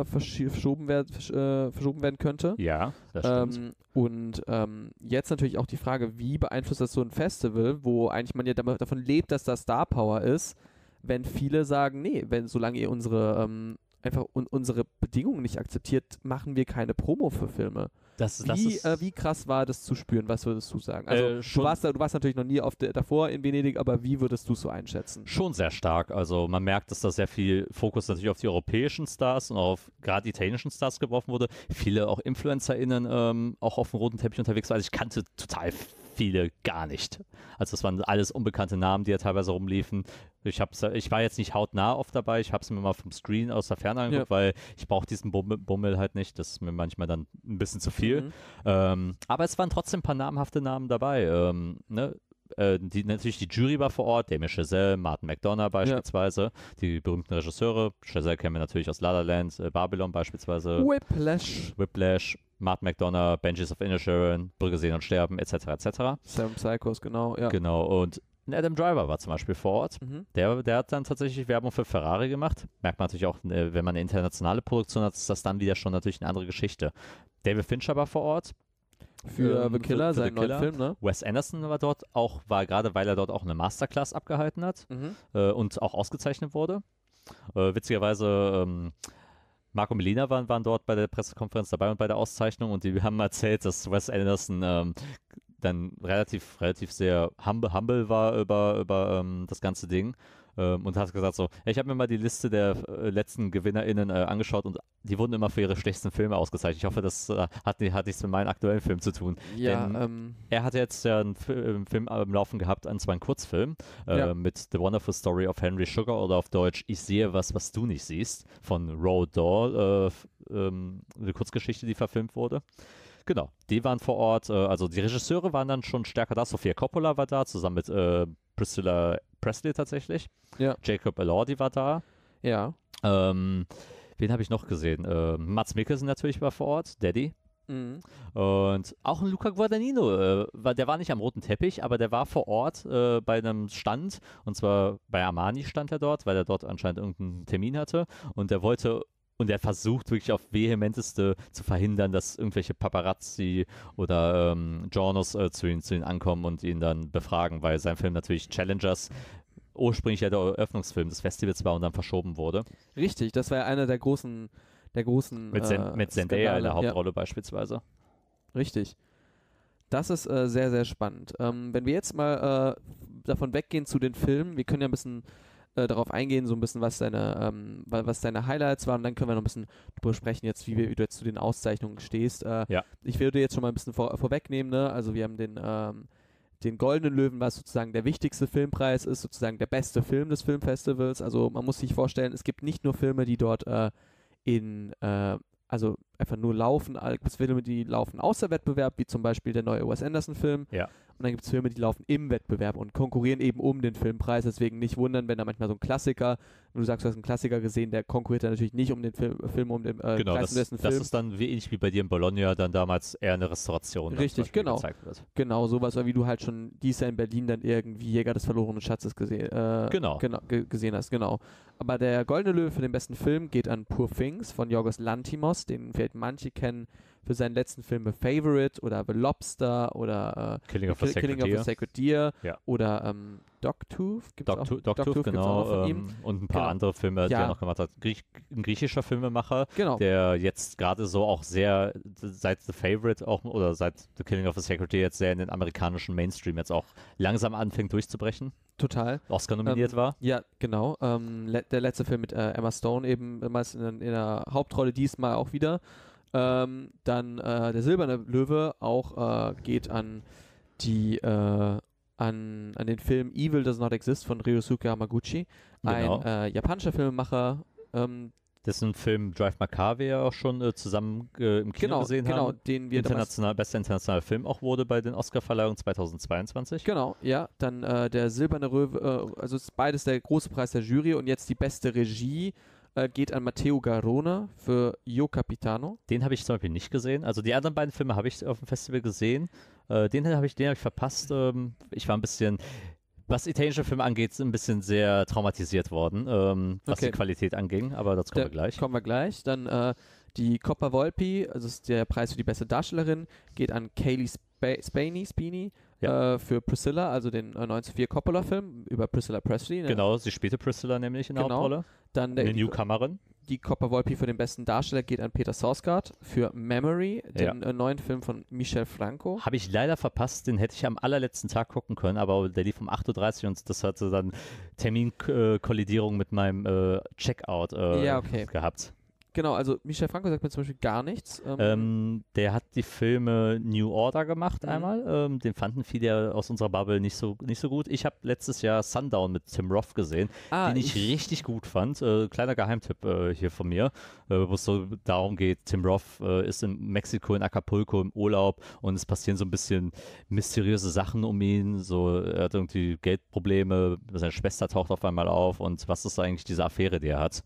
verschi- verschoben, werd, versch äh, verschoben werden könnte. Ja, das stimmt. Ähm, und ähm, jetzt natürlich auch die Frage, wie beeinflusst das so ein Festival, wo eigentlich man ja davon lebt, dass da Star Power ist, wenn viele sagen, nee, wenn solange ihr unsere ähm, einfach un unsere Bedingungen nicht akzeptiert, machen wir keine Promo für Filme. Das, das Wie, äh, wie krass war das zu spüren? Was würdest du sagen? Also Äh, du warst, du warst natürlich noch nie auf der, davor in Venedig, aber wie würdest du es so einschätzen? Schon sehr stark. Also man merkt, dass da sehr viel Fokus natürlich auf die europäischen Stars und auf gerade die italienischen Stars geworfen wurde. Viele auch InfluencerInnen ähm, auch auf dem roten Teppich unterwegs waren. Also ich kannte total viele gar nicht. Also das waren alles unbekannte Namen, die ja teilweise rumliefen. Ich, hab's, ich war jetzt nicht hautnah oft dabei, ich habe es mir mal vom Screen aus der Ferne angeguckt, weil ich brauche diesen Bummel, Bummel halt nicht. Das ist mir manchmal dann ein bisschen zu viel. Mhm. Ähm, aber es waren trotzdem ein paar namhafte Namen dabei. Ähm, ne? Äh, die, natürlich die Jury war vor Ort, Damien Chazelle, Martin McDonough beispielsweise, die berühmten Regisseure. Chazelle kennen wir natürlich aus La La Land, äh, Babylon beispielsweise, Whiplash, Whiplash, Martin McDonough, Benji's of Inisherin, Brügge sehen und sterben, etc. etc. Seven Psychos, genau, ja. Genau, und Adam Driver war zum Beispiel vor Ort. Mhm. Der, der hat dann tatsächlich Werbung für Ferrari gemacht. Merkt man natürlich auch, äh, wenn man eine internationale Produktion hat, ist das dann wieder schon natürlich eine andere Geschichte. David Fincher war vor Ort. Für Ähm, The Killer, für- seinen The neuen Killer. Film, ne? Wes Anderson war dort auch, war gerade, weil er dort auch eine Masterclass abgehalten hat Mhm. äh, und auch ausgezeichnet wurde. Äh, witzigerweise, ähm, Marco Melina waren, waren dort bei der Pressekonferenz dabei und bei der Auszeichnung und die haben erzählt, dass Wes Anderson ähm, dann relativ, relativ sehr humble, humble war über, über ähm, das ganze Ding. Ähm, und hat gesagt so, ich habe mir mal die Liste der äh, letzten GewinnerInnen äh, angeschaut und die wurden immer für ihre schlechtesten Filme ausgezeichnet. Ich hoffe, das äh, hat, hat nichts mit meinem aktuellen Film zu tun. Ja, Denn- ähm, Er hat jetzt ja einen Fi- äh, Film am Laufen gehabt, an zwar einen Kurzfilm, äh, Ja. mit The Wonderful Story of Henry Sugar oder auf Deutsch Ich sehe was, was du nicht siehst, von Roald Dahl, äh, ähm, eine Kurzgeschichte, die verfilmt wurde. Genau, die waren vor Ort, also die Regisseure waren dann schon stärker da. Sofia Coppola war da, zusammen mit äh, Priscilla Presley tatsächlich. Ja. Jacob Elordi war da. ja. Ähm, wen habe ich noch gesehen? Ähm, Mats Mikkelsen natürlich war vor Ort, Daddy. Mhm. Und auch ein Luca Guadagnino, äh, war, der war nicht am roten Teppich, aber der war vor Ort äh, bei einem Stand. Und zwar bei Armani stand er dort, weil er dort anscheinend irgendeinen Termin hatte. Und er wollte und er versucht wirklich auf vehementeste zu verhindern, dass irgendwelche Paparazzi oder ähm, Journos äh, zu, ihm, zu ihm ankommen und ihn dann befragen, weil sein Film natürlich Challengers ursprünglich ja der Eröffnungsfilm des Festivals war und dann verschoben wurde. Richtig, das war ja einer der großen, der großen Mit, Zen äh, mit Zendaya in der. Hauptrolle beispielsweise. Ja, richtig. Das ist äh, sehr, sehr spannend. Ähm, wenn wir jetzt mal äh, davon weggehen zu den Filmen, wir können ja ein bisschen äh, darauf eingehen, so ein bisschen, was deine, ähm, wa- was deine Highlights waren, und dann können wir noch ein bisschen drüber sprechen, jetzt, wie, wir, wie du jetzt zu den Auszeichnungen stehst. Äh, Ja. Ich würde jetzt schon mal ein bisschen vor, vorwegnehmen, ne? Also wir haben den, ähm, den Goldenen Löwen, was sozusagen der wichtigste Filmpreis ist, sozusagen der beste Film des Filmfestivals. Also man muss sich vorstellen, es gibt nicht nur Filme, die dort äh, in, äh, also einfach nur laufen, all- es Filme, die laufen außer Wettbewerb, wie zum Beispiel der neue Wes Anderson-Film. Ja. Und dann gibt es Filme, die laufen im Wettbewerb und konkurrieren eben um den Filmpreis. Deswegen nicht wundern, wenn da manchmal so ein Klassiker, wenn du sagst, du hast einen Klassiker gesehen, der konkurriert dann natürlich nicht um den Film, Film um den äh, Genau, Preis das, um dessen das Film. ist dann wie ähnlich wie bei dir in Bologna dann damals eher eine Restauration. Richtig, genau. Genau, sowas, wie du halt schon dies Jahr in Berlin dann irgendwie Jäger des verlorenen Schatzes gesehen, äh, Genau. genau ge gesehen hast, genau. Aber der Goldene Löwe für den besten Film geht an Poor Things von Yorgos Lantimos, den vielleicht manche kennen für seinen letzten Film The Favorite oder The Lobster oder äh, Killing of a Kill- Sacred Killing of Deer. a Sacred Deer Ja. oder ähm, Dogtooth, gibt's auch, Dogtooth, Dogtooth, Dogtooth genau. von ihm. Ähm, und ein paar Genau. andere Filme, die Ja. er noch gemacht hat. Griech, ein griechischer Filmemacher, Genau, der jetzt gerade so auch sehr seit The Favorite auch oder seit The Killing of a Sacred Deer jetzt sehr in den amerikanischen Mainstream jetzt auch langsam anfängt durchzubrechen. total. Oscar nominiert Ähm, war. Ja, genau. Ähm, le der letzte Film mit äh, Emma Stone eben meist in, in der Hauptrolle, diesmal auch wieder. Ähm, dann äh, der Silberne Löwe auch äh, geht an die äh, an, an den Film Evil Does Not Exist von Ryosuke Hamaguchi, Genau. ein äh, japanischer Filmemacher, ähm, dessen Film Drive My Car wir ja auch schon äh, zusammen äh, im Kino Genau, gesehen genau, haben. den wir International, bester internationaler Film auch wurde bei den Oscarverleihungen 2022. Genau, ja. Dann der Silberne Röwe, äh, also ist beides der große Preis der Jury und jetzt die beste Regie äh, geht an Matteo Garona für Io Capitano. Den habe ich zum Beispiel nicht gesehen. Also die anderen beiden Filme habe ich auf dem Festival gesehen. Äh, den habe ich, den hab ich verpasst. Ähm, ich war ein bisschen, was italienische Filme angeht, ein bisschen sehr traumatisiert worden, ähm, was Okay. die Qualität anging. Aber dazu kommen Der- wir gleich. Kommen wir gleich. Dann äh, die Coppa Volpi, also ist der Preis für die beste Darstellerin, geht an Kaylee Spa Spaney, Spini äh, für Priscilla, also den äh, 1904 Coppola-Film über Priscilla Presley. ne? Genau, sie spielte Priscilla nämlich in der Genau. Hauptrolle. Dann der, Eine die, Newcomerin. die Coppa Volpi für den besten Darsteller geht an Peter Sarsgaard für Memory, Ja. den äh, neuen Film von Michel Franco. Habe ich leider verpasst, den hätte ich am allerletzten Tag gucken können, aber der lief um 8.30 Uhr und das hatte dann Terminkollidierung mit meinem äh, Checkout äh, Ja, okay. gehabt. Genau, also Michel Franco sagt mir zum Beispiel gar nichts. Ähm, Ähm, der hat die Filme New Order gemacht Mhm. einmal. Ähm, den fanden viele aus unserer Bubble nicht so, nicht so gut. Ich habe letztes Jahr Sundown mit Tim Roth gesehen, ah, den ich, richtig gut fand. Äh, kleiner Geheimtipp äh, hier von mir, äh, wo es so darum geht, Tim Roth äh, ist in Mexiko, in Acapulco im Urlaub und es passieren so ein bisschen mysteriöse Sachen um ihn. So, er hat irgendwie Geldprobleme, seine Schwester taucht auf einmal auf und was ist eigentlich diese Affäre, die er hat?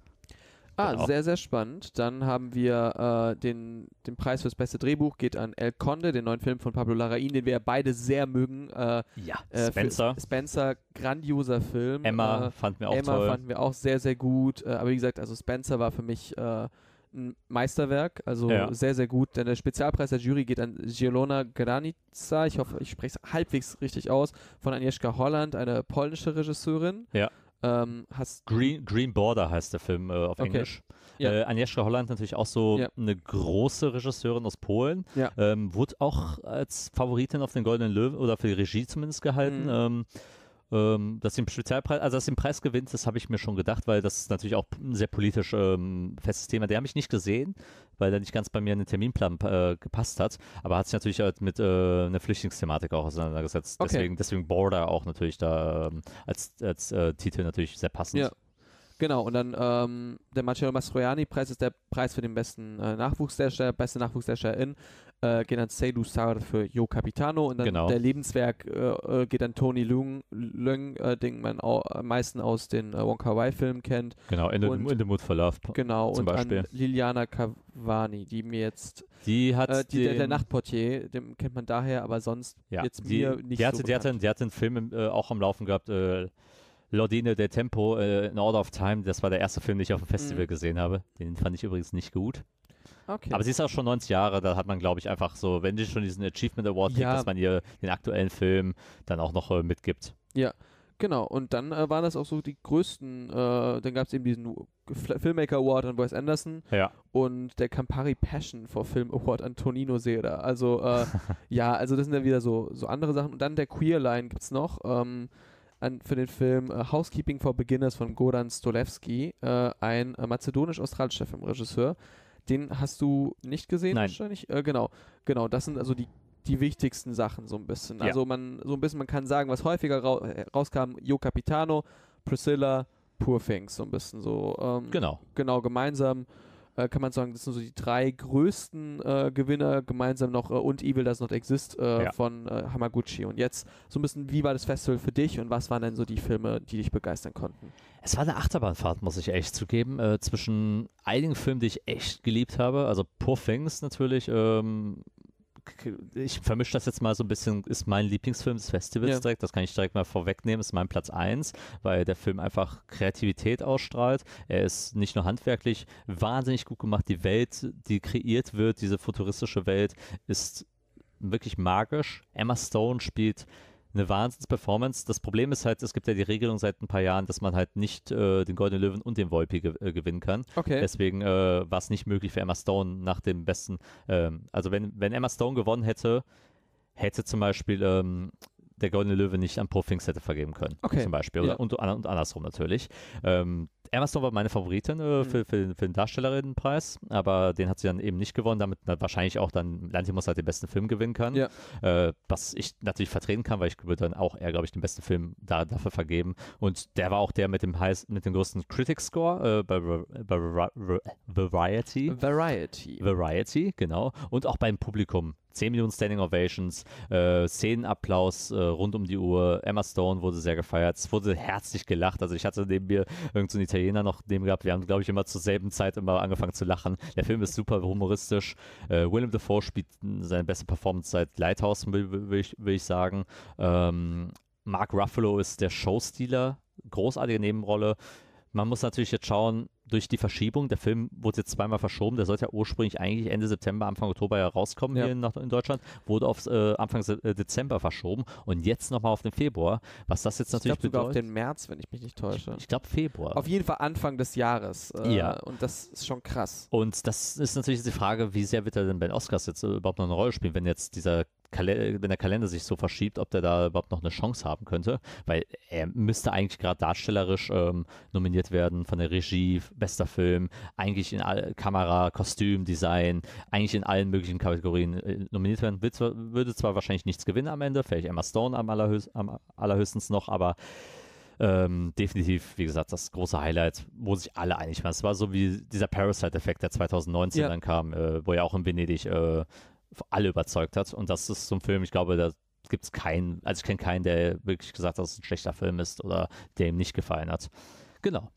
Ah, Genau. sehr, sehr spannend. Dann haben wir äh, den, den Preis fürs beste Drehbuch geht an El Conde, den neuen Film von Pablo Larraín, den wir ja beide sehr mögen. Äh, Ja, äh, Spencer. Spencer, grandioser Film. Emma Äh, fand mir auch Emma toll. fanden wir auch sehr, sehr gut. Äh, aber wie gesagt, also Spencer war für mich äh, ein Meisterwerk, also Ja. sehr, sehr gut. Denn der Spezialpreis der Jury geht an Zielona Granica, ich hoffe, ich spreche es halbwegs richtig aus, von Agnieszka Holland, eine polnische Regisseurin. Ja. Ähm, hast Green, Green Border heißt der Film äh, auf Okay. Englisch. Ja. Äh, Agnieszka Holland natürlich auch so Ja. eine große Regisseurin aus Polen. Ja. Ähm, wurde auch als Favoritin auf den Goldenen Löwen oder für die Regie zumindest gehalten. Mhm. Ähm, ähm, dass sie den Spezialpreis, also dass sie den Preis gewinnt, das habe ich mir schon gedacht, weil das ist natürlich auch ein sehr politisch ähm, festes Thema. Der habe ich nicht gesehen, weil der nicht ganz bei mir in den Terminplan äh, gepasst hat, aber hat sich natürlich halt mit äh, einer Flüchtlingsthematik auch auseinandergesetzt. Okay. Deswegen, deswegen Border auch natürlich da ähm, als, als äh, Titel natürlich sehr passend. Ja. Genau, und dann ähm, der Marcello Mastroianni-Preis ist der Preis für den besten äh, Nachwuchsdarsteller, beste Nachwuchsdarstellerin, äh, geht an Seydou Sarr für Jo Capitano und dann Genau. der Lebenswerk äh, äh, geht an Tony Leung, Leung äh, den man au am meisten aus den äh, Wong Kar Wai Filmen kennt. Genau, in, Und- in the Mood for Love. Genau, Zum und Beispiel. an Liliana Cavani, die mir jetzt, Die hat äh, die, der, der den- Nachtportier, den kennt man daher, aber sonst ja, jetzt die, mir nicht die hatte, so die, hatte, die hatte einen Film äh, auch am Laufen gehabt, äh, L'Ordine del Tempo, äh, in Order of Time. Das war der erste Film, den ich auf dem Festival Mhm. gesehen habe. Den fand ich übrigens nicht gut. Okay. Aber sie ist auch schon 90 Jahre, da hat man, glaube ich, einfach so, wenn sie schon diesen Achievement Award kriegt, Ja. dass man ihr den aktuellen Film dann auch noch äh, mitgibt. Genau, und dann äh, waren das auch so die größten, äh, dann gab es eben diesen Filmmaker Award an Wes Anderson Ja. und der Campari Passion for Film Award an Tonino Sera. Also äh, ja, also das sind ja wieder so, so andere Sachen. Und dann der Queer Line gibt es noch ähm, an, für den Film äh, Housekeeping for Beginners von Goran Stolevski, äh, ein äh, mazedonisch-australischer Filmregisseur. Den hast du nicht gesehen Nein. wahrscheinlich? Äh, genau, genau, das sind also die die wichtigsten Sachen so ein bisschen. Ja. Also man so ein bisschen, man kann sagen, was häufiger rau äh, rauskam, Yo Capitano, Priscilla, Poor Things, so ein bisschen so. Ähm, Genau. genau, gemeinsam äh, kann man sagen, das sind so die drei größten äh, Gewinner, gemeinsam noch äh, und Evil Does Not Exist äh, Ja. von äh, Hamaguchi. Und jetzt so ein bisschen, wie war das Festival für dich und was waren denn so die Filme, die dich begeistern konnten? Es war eine Achterbahnfahrt, muss ich echt zugeben, äh, zwischen einigen Filmen, die ich echt geliebt habe. Also Poor Things natürlich. Ähm, ich vermische das jetzt mal so ein bisschen, ist mein Lieblingsfilm des Festivals Ja. direkt, das kann ich direkt mal vorwegnehmen, ist mein Platz 1, weil der Film einfach Kreativität ausstrahlt. Er ist nicht nur handwerklich wahnsinnig gut gemacht, die Welt, die kreiert wird, diese futuristische Welt, ist wirklich magisch. Emma Stone spielt eine Wahnsinns-Performance. Das Problem ist halt, es gibt ja die Regelung seit ein paar Jahren, dass man halt nicht äh, den Goldenen Löwen und den Volpi ge äh, gewinnen kann. Okay. Deswegen äh, war es nicht möglich für Emma Stone nach dem besten. Ähm, also wenn, wenn Emma Stone gewonnen hätte, hätte zum Beispiel ähm, der Goldene Löwe nicht an Pro Pfingst hätte vergeben können. Okay. Zum Beispiel. Ja. Oder, und, und andersrum natürlich. Ähm, Emma Stone war meine Favoritin äh, Mhm. für, für, für den Darstellerinnenpreis, aber den hat sie dann eben nicht gewonnen, damit wahrscheinlich auch dann Lantimos halt den besten Film gewinnen kann. Ja. Äh, was ich natürlich vertreten kann, weil ich würde dann auch eher, glaube ich, den besten Film da, dafür vergeben. Und der war auch der mit dem heiß, mit dem größten Critic Score äh, bei, bei Va- Variety. Variety. Variety, genau. Und auch beim Publikum. 10 Millionen Standing Ovations, äh, Szenenapplaus äh, rund um die Uhr. Emma Stone wurde sehr gefeiert. Es wurde herzlich gelacht. Also ich hatte neben mir irgendeinen so Italiener noch neben gehabt. Wir haben, glaube ich, immer zur selben Zeit immer angefangen zu lachen. Der Film ist super humoristisch. Äh, Willem Dafoe spielt seine beste Performance seit Lighthouse, will, will, ich, will ich sagen. Ähm, Mark Ruffalo ist der Showstealer. Großartige Nebenrolle. Man muss natürlich jetzt schauen, durch die Verschiebung, der Film wurde jetzt zweimal verschoben, der sollte ja ursprünglich eigentlich Ende September, Anfang Oktober ja rauskommen Ja. hier in, in Deutschland, wurde auf äh, Anfang äh, Dezember verschoben und jetzt nochmal auf den Februar, was das jetzt Ich natürlich glaube sogar auf bedeutet. den März, wenn ich mich nicht täusche. ich glaube Februar. Auf jeden Fall Anfang des Jahres. Äh, Ja. Und das ist schon krass. Und das ist natürlich die Frage, wie sehr wird er denn bei den Oscars jetzt äh, überhaupt noch eine Rolle spielen, wenn jetzt dieser Kale wenn der Kalender sich so verschiebt, ob der da überhaupt noch eine Chance haben könnte, weil er müsste eigentlich gerade darstellerisch ähm, nominiert werden von der Regie, bester Film, eigentlich in all, Kamera, Kostüm, Design, eigentlich in allen möglichen Kategorien äh, nominiert werden. Zwar, würde zwar wahrscheinlich nichts gewinnen am Ende, vielleicht Emma Stone am, allerhöchst, am allerhöchstens noch, aber ähm, definitiv, wie gesagt, das große Highlight, wo sich alle einig waren. Es war so wie dieser Parasite-Effekt, der 2019 Ja. dann kam, äh, wo ja auch in Venedig äh, alle überzeugt hat. Und das ist so ein Film, ich glaube, da gibt es keinen, also ich kenne keinen, der wirklich gesagt hat, dass es ein schlechter Film ist oder der ihm nicht gefallen hat. Genau.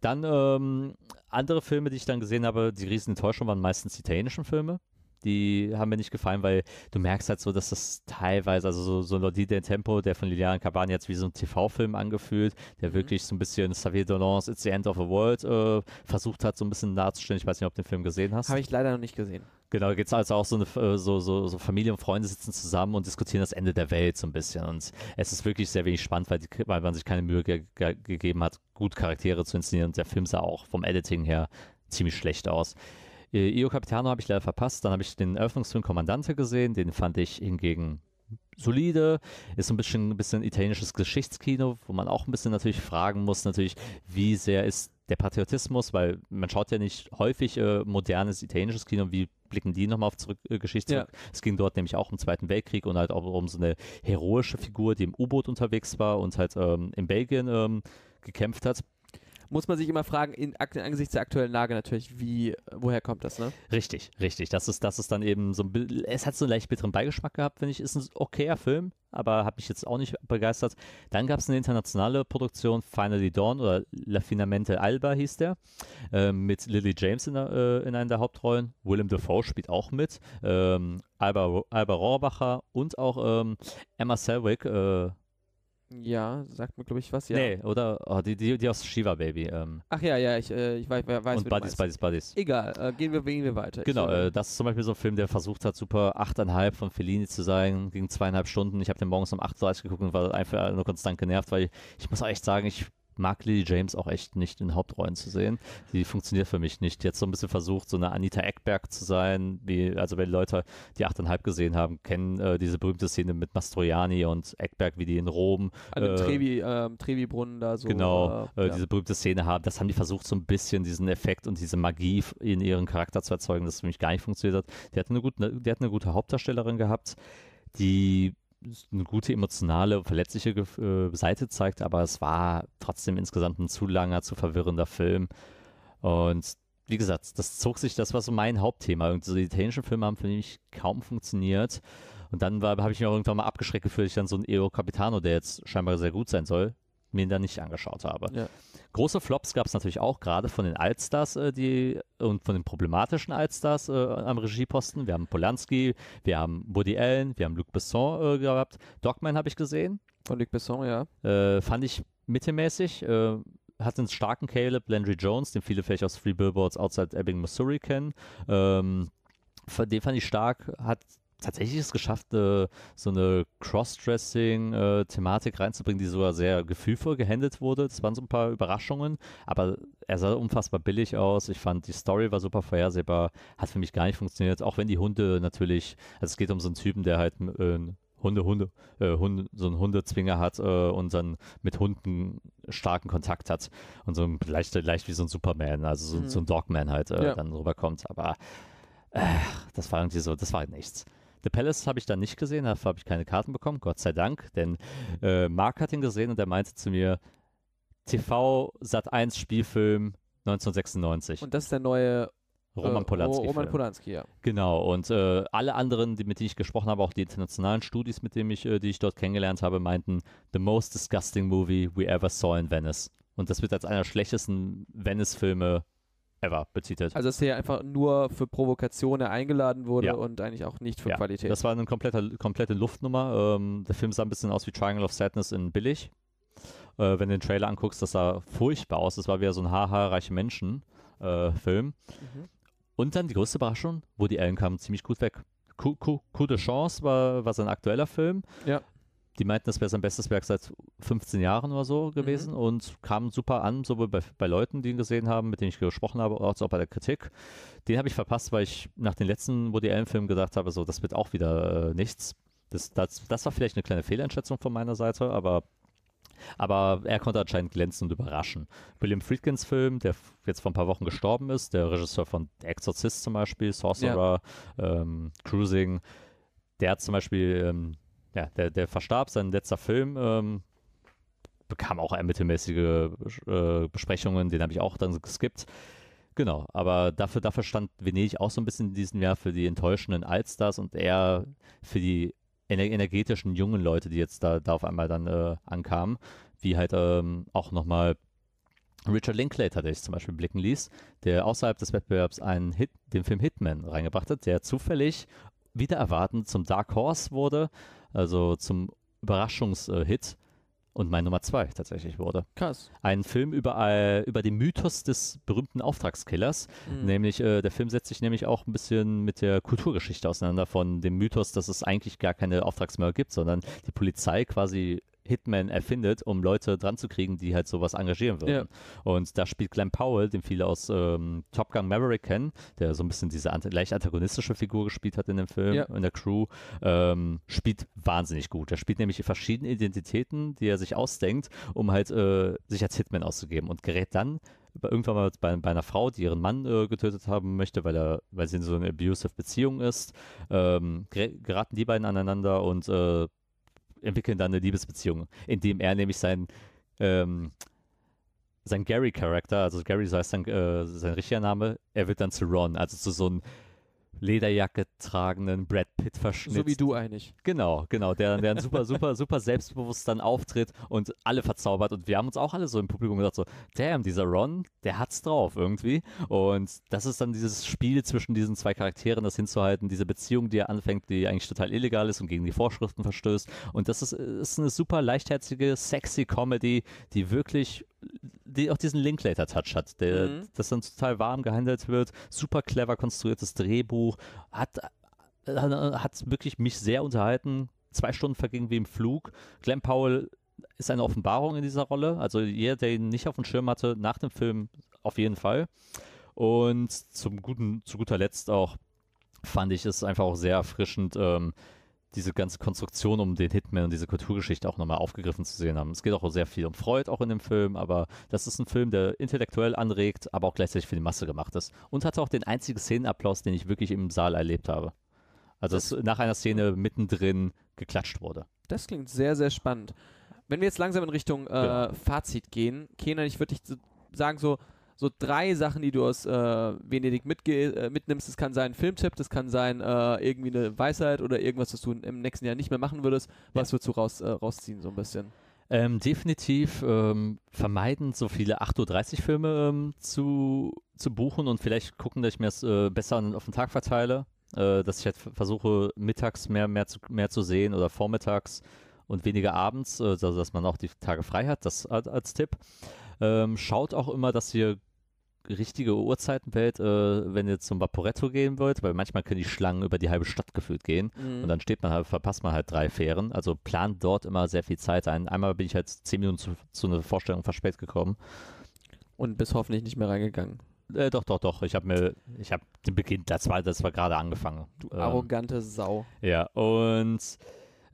Dann ähm, andere Filme, die ich dann gesehen habe, die riesen Enttäuschung waren meistens italienischen Filme. Die haben mir nicht gefallen, weil du merkst halt so, dass das teilweise, also so, so Lodi del Tempo, der von Liliana Cabani jetzt wie so ein TV-Film angefühlt, der Mhm. wirklich so ein bisschen Xavier Dolans It's the End of the World äh, versucht hat, so ein bisschen darzustellen. Ich weiß nicht, ob du den Film gesehen hast. Habe ich leider noch nicht gesehen. Genau, da geht es also auch so, eine, äh, so, so, so Familie und Freunde sitzen zusammen und diskutieren das Ende der Welt so ein bisschen. Und es ist wirklich sehr wenig spannend, weil, die, weil man sich keine Mühe ge ge gegeben hat, gut Charaktere zu inszenieren. Und der Film sah auch vom Editing her ziemlich schlecht aus. Äh, Io Capitano habe ich leider verpasst. Dann habe ich den Eröffnungsfilm Kommandante gesehen. Den fand ich hingegen solide. Ist ein bisschen, ein bisschen italienisches Geschichtskino, wo man auch ein bisschen natürlich fragen muss, natürlich, wie sehr ist der Patriotismus, weil man schaut ja nicht häufig äh, modernes italienisches Kino, wie blicken die nochmal auf zurück, äh, Geschichte Ja. zurück. Es ging dort nämlich auch im Zweiten Weltkrieg und halt auch um so eine heroische Figur, die im U-Boot unterwegs war und halt ähm, in Belgien ähm, gekämpft hat. Muss man sich immer fragen, in, angesichts der aktuellen Lage natürlich, wie, woher kommt das, ne? Richtig, richtig. Das ist, das ist dann eben so ein es hat so einen leicht bitteren Beigeschmack gehabt, finde ich. Ist ein okayer Film, aber hat mich jetzt auch nicht begeistert. Dann gab es eine internationale Produktion, Finally Dawn oder La Finamente Alba hieß der, äh, mit Lily James in, der, äh, in einer der Hauptrollen. Willem Dafoe spielt auch mit. Ähm, Alba, Alba Rohrbacher und auch ähm, Emma Selwick. Äh, Ja, sagt mir, glaube ich, was, ja. Nee, oder? Oh, die, die, die aus Shiva Baby. Ähm, Ach ja, ja, ich, äh, ich weiß, weiß und Buddies. Buddies, Buddies. Egal, äh, gehen, wir, gehen wir weiter. Genau, ich, äh, das ist zum Beispiel so ein Film, der versucht hat, super 8,5 von Fellini zu sein, ging zweieinhalb Stunden. Ich habe den morgens um 8.30 Uhr geguckt und war einfach nur konstant genervt, weil ich, ich muss auch echt sagen, ich mag Lily James auch echt nicht in Hauptrollen zu sehen. Die funktioniert für mich nicht. Jetzt so ein bisschen versucht, so eine Anita Eckberg zu sein, wie, also wenn Leute, die 8,5 gesehen haben, kennen äh, diese berühmte Szene mit Mastroianni und Eckberg, wie die in Rom An dem äh, Trevi, ähm, Trevi-Brunnen da so. genau, äh, äh, ja. diese berühmte Szene haben. Das haben die versucht, so ein bisschen diesen Effekt und diese Magie in ihren Charakter zu erzeugen, das für mich gar nicht funktioniert hat. Die hat eine gute, die hat eine gute Hauptdarstellerin gehabt, die eine gute emotionale, verletzliche äh, Seite zeigt, aber es war trotzdem insgesamt ein zu langer, zu verwirrender Film. Und wie gesagt, das zog sich, das war so mein Hauptthema. Und diese italienischen Filme haben für mich kaum funktioniert. Und dann habe ich mir irgendwann mal abgeschreckt gefühlt, dass ich dann so einen Eo Capitano, der jetzt scheinbar sehr gut sein soll, mir dann nicht angeschaut habe. Ja. Große Flops gab es natürlich auch, gerade von den Altstars äh, die, und von den problematischen Altstars äh, am Regieposten. Wir haben Polanski, wir haben Woody Allen, wir haben Luc Besson äh, gehabt. Dogman habe ich gesehen, Von Luc Besson, ja. äh, fand ich mittelmäßig. Äh, hat einen starken Caleb Landry Jones, den viele vielleicht aus Three Billboards Outside Ebbing, Missouri kennen. Ähm, den fand ich stark, hat tatsächlich es geschafft, äh, so eine Cross-Dressing-Thematik reinzubringen, die sogar sehr gefühlvoll gehandelt wurde. Das waren so ein paar Überraschungen, aber er sah unfassbar billig aus. Ich fand, die Story war super vorhersehbar, hat für mich gar nicht funktioniert, auch wenn die Hunde natürlich, also es geht um so einen Typen, der halt äh, Hunde, Hunde, äh, Hunde, so einen Hundezwinger hat äh, und dann mit Hunden starken Kontakt hat und so ein, leicht, leicht wie so ein Superman, also so, Mhm. so ein Dogman halt äh, Ja. dann rüberkommt. Aber äh, das war irgendwie so, das war halt nichts. The Palace habe ich dann nicht gesehen, dafür habe ich keine Karten bekommen, Gott sei Dank, denn äh, Mark hat ihn gesehen und er meinte zu mir, TV Sat 1 Spielfilm 1996. Und das ist der neue Roman äh, Polanski. Roman Film. Polanski, ja. Genau, und äh, alle anderen, die, mit denen ich gesprochen habe, auch die internationalen Studis, mit denen ich, äh, die ich dort kennengelernt habe, meinten, the most disgusting movie we ever saw in Venice. Und das wird als einer der schlechtesten Venice-Filme ever betitelt. Also dass er einfach nur für Provokationen eingeladen wurde Ja. und eigentlich auch nicht für ja, Qualität. das war eine komplette, komplette Luftnummer. Ähm, der Film sah ein bisschen aus wie Triangle of Sadness in billig. Äh, wenn du den Trailer anguckst, das sah furchtbar aus. Das war wieder so ein haha reiche Menschen-Film. Mhm. Und dann die größte Überraschung, Woody Allen kam ziemlich gut weg. Coup, coup, coup de Chance war, war sein aktueller Film. Ja. Die meinten, das wäre sein bestes Werk seit 15 Jahren oder so gewesen Mhm. und kam super an, sowohl bei, bei Leuten, die ihn gesehen haben, mit denen ich gesprochen habe, als auch bei der Kritik. Den habe ich verpasst, weil ich nach den letzten Woody Allen-Filmen gedacht habe, so, das wird auch wieder äh, nichts. Das, das, das war vielleicht eine kleine Fehleinschätzung von meiner Seite, aber aber er konnte anscheinend glänzen und überraschen. William Friedkins Film, der jetzt vor ein paar Wochen gestorben ist, der Regisseur von Exorcist zum Beispiel, Sorcerer, ähm, Cruising, der hat zum Beispiel, ähm, ja, der, der verstarb, sein letzter Film ähm, bekam auch mittelmäßige äh, Besprechungen, den habe ich auch dann geskippt. Genau, aber dafür, dafür stand Venedig auch so ein bisschen in diesem Jahr für die enttäuschenden Altstars und eher für die ener energetischen jungen Leute, die jetzt da, da auf einmal dann äh, ankamen, wie halt ähm, auch nochmal Richard Linklater, der ich zum Beispiel blicken ließ, der außerhalb des Wettbewerbs einen Hit, den Film Hitman reingebracht hat, der zufällig wieder erwartend zum Dark Horse wurde, also zum Überraschungshit und mein Nummer zwei tatsächlich wurde. Krass. Ein Film über, über den Mythos des berühmten Auftragskillers, Mhm. Nämlich, äh, der Film setzt sich nämlich auch ein bisschen mit der Kulturgeschichte auseinander von dem Mythos, dass es eigentlich gar keine Auftragsmörder gibt, sondern die Polizei quasi Hitman erfindet, um Leute dran zu kriegen, die halt sowas engagieren würden. Und da spielt Glenn Powell, den viele aus ähm, Top Gun Maverick kennen, der so ein bisschen diese ant leicht antagonistische Figur gespielt hat in dem Film, Ja. in der Crew, ähm, spielt wahnsinnig gut. Er spielt nämlich die verschiedenen Identitäten, die er sich ausdenkt, um halt äh, sich als Hitman auszugeben und gerät dann irgendwann mal bei, bei einer Frau, die ihren Mann äh, getötet haben möchte, weil er, weil sie in so einer abusive Beziehung ist, ähm, ger- geraten die beiden aneinander und äh, entwickeln dann eine Liebesbeziehung, indem er nämlich sein ähm, sein Gary-Charakter, also Gary heißt dann äh, sein richtiger Name, er wird dann zu Ron, also zu so einem Lederjacke tragenden Brad Pitt Verschnitt. So wie du eigentlich. Genau, genau, der, der super, super, super selbstbewusst dann auftritt und alle verzaubert. Und wir haben uns auch alle so im Publikum gedacht, so, damn, dieser Ron, der hat's drauf irgendwie. Und das ist dann dieses Spiel zwischen diesen zwei Charakteren, das hinzuhalten, diese Beziehung, die er anfängt, die eigentlich total illegal ist und gegen die Vorschriften verstößt. Und das ist, ist eine super leichtherzige, sexy Comedy, die wirklich die auch diesen Linklater-Touch hat, der, Mhm. das dann total warm gehandelt wird, super clever konstruiertes Drehbuch, hat, äh, hat wirklich mich sehr unterhalten. Zwei Stunden vergingen wie im Flug. Glenn Powell ist eine Offenbarung in dieser Rolle. Also jeder, der ihn nicht auf dem Schirm hatte, nach dem Film auf jeden Fall. Und zum guten, zu guter Letzt auch fand ich es einfach auch sehr erfrischend, ähm, diese ganze Konstruktion um den Hitman und diese Kulturgeschichte auch nochmal aufgegriffen zu sehen haben. Es geht auch sehr viel um Freud auch in dem Film, aber das ist ein Film, der intellektuell anregt, aber auch gleichzeitig für die Masse gemacht ist. Und hatte auch den einzigen Szenenapplaus, den ich wirklich im Saal erlebt habe. Also Das- dass nach einer Szene mittendrin geklatscht wurde. Das klingt sehr, sehr spannend. Wenn wir jetzt langsam in Richtung äh, Genau. Fazit gehen, Kenan, ich würde dich sagen, so, so drei Sachen, die du aus äh, Venedig mitge äh, mitnimmst. Das kann sein ein Filmtipp, das kann sein äh, irgendwie eine Weisheit oder irgendwas, was du im nächsten Jahr nicht mehr machen würdest. Was würdest du raus, äh, rausziehen, so ein bisschen? Ähm, definitiv ähm, vermeiden, so viele 8.30 Uhr Filme ähm, zu, zu buchen und vielleicht gucken, dass ich mir das äh, besser auf den Tag verteile. Äh, dass ich halt versuche, mittags mehr, mehr, zu, mehr zu sehen oder vormittags und weniger abends, also dass man auch die Tage frei hat, das als, als Tipp. Ähm, schaut auch immer, dass ihr richtige Uhrzeiten wählt, äh, wenn ihr zum Vaporetto gehen wollt, weil manchmal können die Schlangen über die halbe Stadt gefühlt gehen. Mhm. Und dann steht man halt, verpasst man halt drei Fähren. Also plant dort immer sehr viel Zeit ein. Einmal bin ich halt zehn Minuten zu, zu einer Vorstellung verspätet gekommen. Und bist hoffentlich nicht mehr reingegangen. Äh, doch, doch, doch. Ich habe mir, ich habe den Beginn, das war, das war gerade angefangen. Du Ähm, arrogante Sau. Ja, und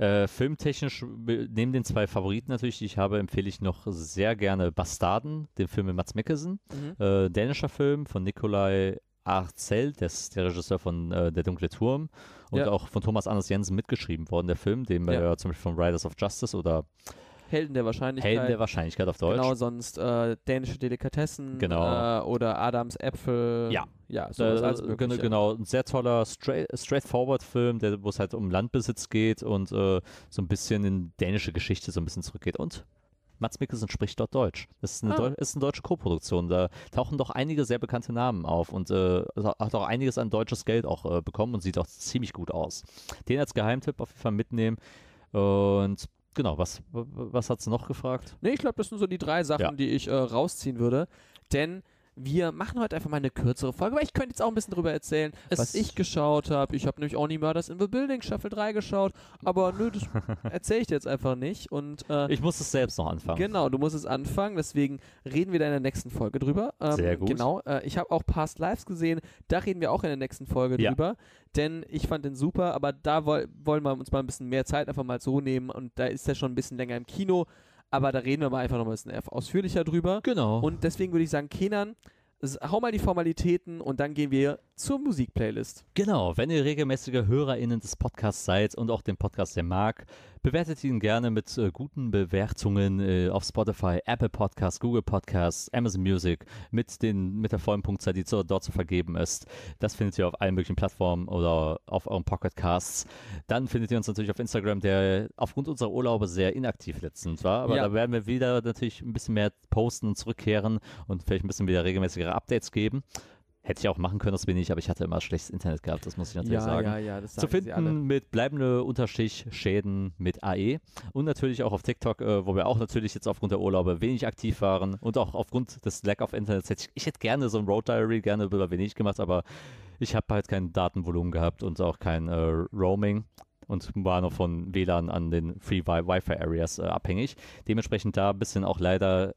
Äh, filmtechnisch, be- neben den zwei Favoriten natürlich, die ich habe, empfehle ich noch sehr gerne Bastarden, den Film mit Mats Mikkelsen. Mhm. Äh, dänischer Film von Nikolai Arcel, der ist der Regisseur von äh, Der dunkle Turm und Ja. auch von Thomas Anders Jensen mitgeschrieben worden, der Film, den wir Ja. ja. zum Beispiel von Riders of Justice oder Helden der Wahrscheinlichkeit. Helden der Wahrscheinlichkeit auf Deutsch. Genau, sonst äh, dänische Delikatessen Genau. äh, oder Adams Äpfel. Ja. Ja, sowas Äh, alles gen- Mögliche. genau, ein sehr toller straight, straightforward Film, der, wo es halt um Landbesitz geht und äh, so ein bisschen in dänische Geschichte so ein bisschen zurückgeht. Und Mats Mikkelsen spricht dort Deutsch. Das ist eine, Ah. Deu ist eine deutsche Koproduktion. Da tauchen doch einige sehr bekannte Namen auf und äh, hat auch einiges an deutsches Geld auch äh, bekommen und sieht auch ziemlich gut aus. Den als Geheimtipp auf jeden Fall mitnehmen. Und genau, was, was hat sie noch gefragt? Nee, ich glaube, das sind so die drei Sachen, Ja. die ich äh, rausziehen würde. Denn wir machen heute einfach mal eine kürzere Folge, weil ich könnte jetzt auch ein bisschen drüber erzählen, Es- was ich geschaut habe. Ich habe nämlich Only Murders in the Building Staffel 3 geschaut, aber nö, das erzähle ich dir jetzt einfach nicht. Und äh, Ich muss es selbst noch anfangen. Genau, du musst es anfangen, deswegen reden wir da in der nächsten Folge drüber. Ähm, Sehr gut. Genau, äh, ich habe auch Past Lives gesehen, da reden wir auch in der nächsten Folge Ja. drüber, denn ich fand den super, aber da woll wollen wir uns mal ein bisschen mehr Zeit einfach mal so nehmen und da ist er schon ein bisschen länger im Kino, aber da reden wir mal einfach noch ein bisschen ausführlicher drüber. Genau. Und deswegen würde ich sagen, Kenan, hau mal die Formalitäten und dann gehen wir zur Musikplaylist. Genau, wenn ihr regelmäßige HörerInnen des Podcasts seid und auch den Podcast sehr mag, bewertet ihn gerne mit äh, guten Bewertungen äh, auf Spotify, Apple Podcasts, Google Podcasts, Amazon Music mit, den, mit der vollen Punktzahl, die zu, dort zu vergeben ist. Das findet ihr auf allen möglichen Plattformen oder auf euren Pocketcasts. Dann findet ihr uns natürlich auf Instagram, der aufgrund unserer Urlaube sehr inaktiv letztens war. Aber Ja. da werden wir wieder natürlich ein bisschen mehr posten und zurückkehren und vielleicht ein bisschen wieder regelmäßigere Updates geben. Hätte ich auch machen können, das bin ich, aber ich hatte immer schlechtes Internet gehabt, das muss ich natürlich ja, sagen. ja, ja, das Zu sagen alle. finden mit bleibende Unterstrich Schäden mit AE und natürlich auch auf TikTok, äh, wo wir auch natürlich jetzt aufgrund der Urlaube wenig aktiv waren und auch aufgrund des Lack of Internets hätte ich, ich hätte gerne so ein Road Diary gerne über wenig gemacht, aber ich habe halt kein Datenvolumen gehabt und auch kein äh, Roaming und war noch von WLAN an den Free Wi- Wi-Fi Areas äh, abhängig. Dementsprechend da ein bisschen auch leider,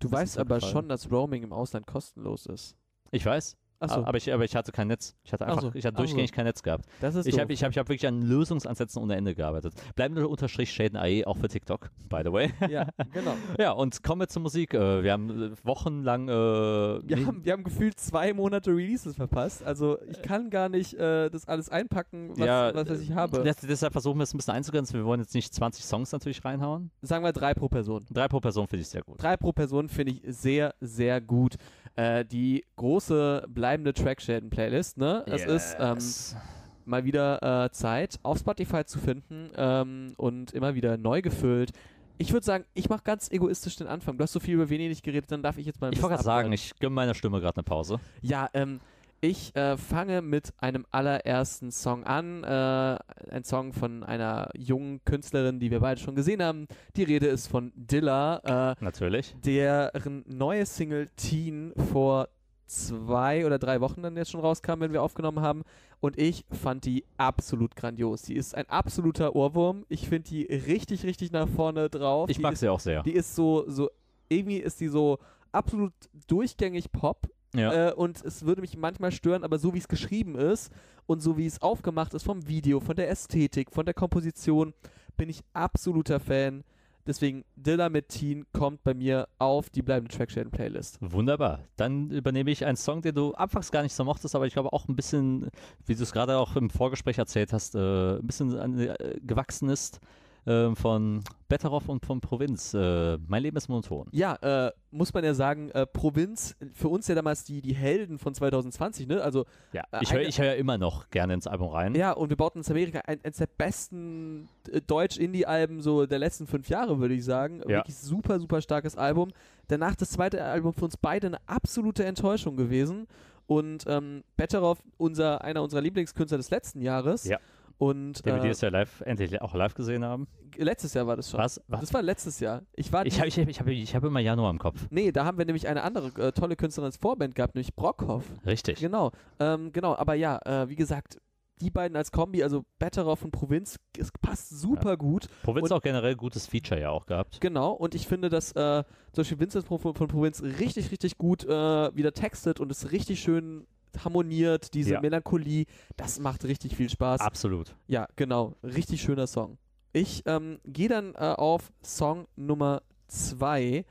Du weißt aber schon, dass Roaming im Ausland kostenlos ist. Ich weiß, Achso, aber ich, aber ich hatte kein Netz. Ich hatte Ach einfach, so, ich hatte ach so. durchgängig kein Netz gehabt. das ist Ich habe ich hab, ich hab wirklich an Lösungsansätzen ohne Ende gearbeitet. Bleibende Unterstrich Schäden AE auch für TikTok, by the way. Ja, genau. ja, und kommen wir zur Musik. Äh, wir haben äh, wochenlang. Äh, Wir haben, wir haben gefühlt zwei Monate Releases verpasst. Also ich kann gar nicht äh, das alles einpacken, was, ja, was, was ich habe. des- deshalb versuchen wir es ein bisschen einzugrenzen. Wir wollen jetzt nicht 20 Songs natürlich reinhauen. Sagen wir drei pro Person. Drei pro Person finde ich sehr gut. Drei pro Person finde ich sehr, sehr gut. Äh, die große bleibende Trackschäden-Playlist, ne? Es ist ähm, Yes. mal wieder äh, Zeit, auf Spotify zu finden ähm, und immer wieder neu gefüllt. Ich würde sagen, ich mache ganz egoistisch den Anfang. Du hast so viel über Venedig geredet, dann darf ich jetzt mal ein ich wollte gerade sagen, ich gönne meiner Stimme gerade eine Pause. Ja, ähm, ich äh, fange mit einem allerersten Song an. Äh, ein Song von einer jungen Künstlerin, die wir beide schon gesehen haben. Die Rede ist von Dilla, äh, Natürlich. deren neue Single Teen vor zwei oder drei Wochen dann jetzt schon rauskam, wenn wir aufgenommen haben. Und ich fand die absolut grandios. Die ist ein absoluter Ohrwurm. Ich finde die richtig, richtig nach vorne drauf. Ich die mag ist, sie auch sehr. Die ist so, so, irgendwie ist die so absolut durchgängig Pop. Ja. Äh, und es würde mich manchmal stören, aber so wie es geschrieben ist und so wie es aufgemacht ist vom Video, von der Ästhetik, von der Komposition, bin ich absoluter Fan. Deswegen Dilla mit Teen kommt bei mir auf die bleibende Trackchain-Playlist. Wunderbar. Dann übernehme ich einen Song, den du anfangs gar nicht so mochtest, aber ich glaube auch ein bisschen, wie du es gerade auch im Vorgespräch erzählt hast, äh, ein bisschen an, äh, gewachsen ist äh, von Betteroff und von Provinz. Äh, mein Leben ist monoton. Ja, äh, muss man ja sagen, äh, Provinz, für uns ja damals die, die Helden von 2020, ne? Also, Ja, Äh, ich höre ich hör ja immer noch gerne ins Album rein. ja, und wir bauten uns Amerika ein, eines der besten äh, Deutsch-Indie-Alben so der letzten fünf Jahre, würde ich sagen. Ja. Wirklich super, super starkes Album. Danach das zweite Album für uns beide eine absolute Enttäuschung gewesen. Und ähm, Betteroff, unser, einer unserer Lieblingskünstler des letzten Jahres. Ja. Und wir äh, dieses Jahr live, endlich auch live gesehen haben. letztes Jahr war das schon. Was? Was? Das war letztes Jahr. Ich war Ich habe ich hab, ich hab, ich hab immer Januar im Kopf. Nee, da haben wir nämlich eine andere äh, tolle Künstlerin als Vorband gehabt, nämlich Brockhoff. Richtig. Genau, ähm, genau, aber ja, äh, wie gesagt, die beiden als Kombi, also Betteroff und Provinz, es passt super gut. Provinz Und- auch generell gutes Feature ja auch gehabt. Genau, und ich finde, dass äh, zum Beispiel Vincent von, von Provinz richtig, richtig gut äh, wieder textet und es richtig schön harmoniert, diese Ja. Melancholie, das macht richtig viel Spaß. Absolut. Ja, genau, richtig schöner Song. Ich ähm, gehe dann äh, auf Song Nummer 2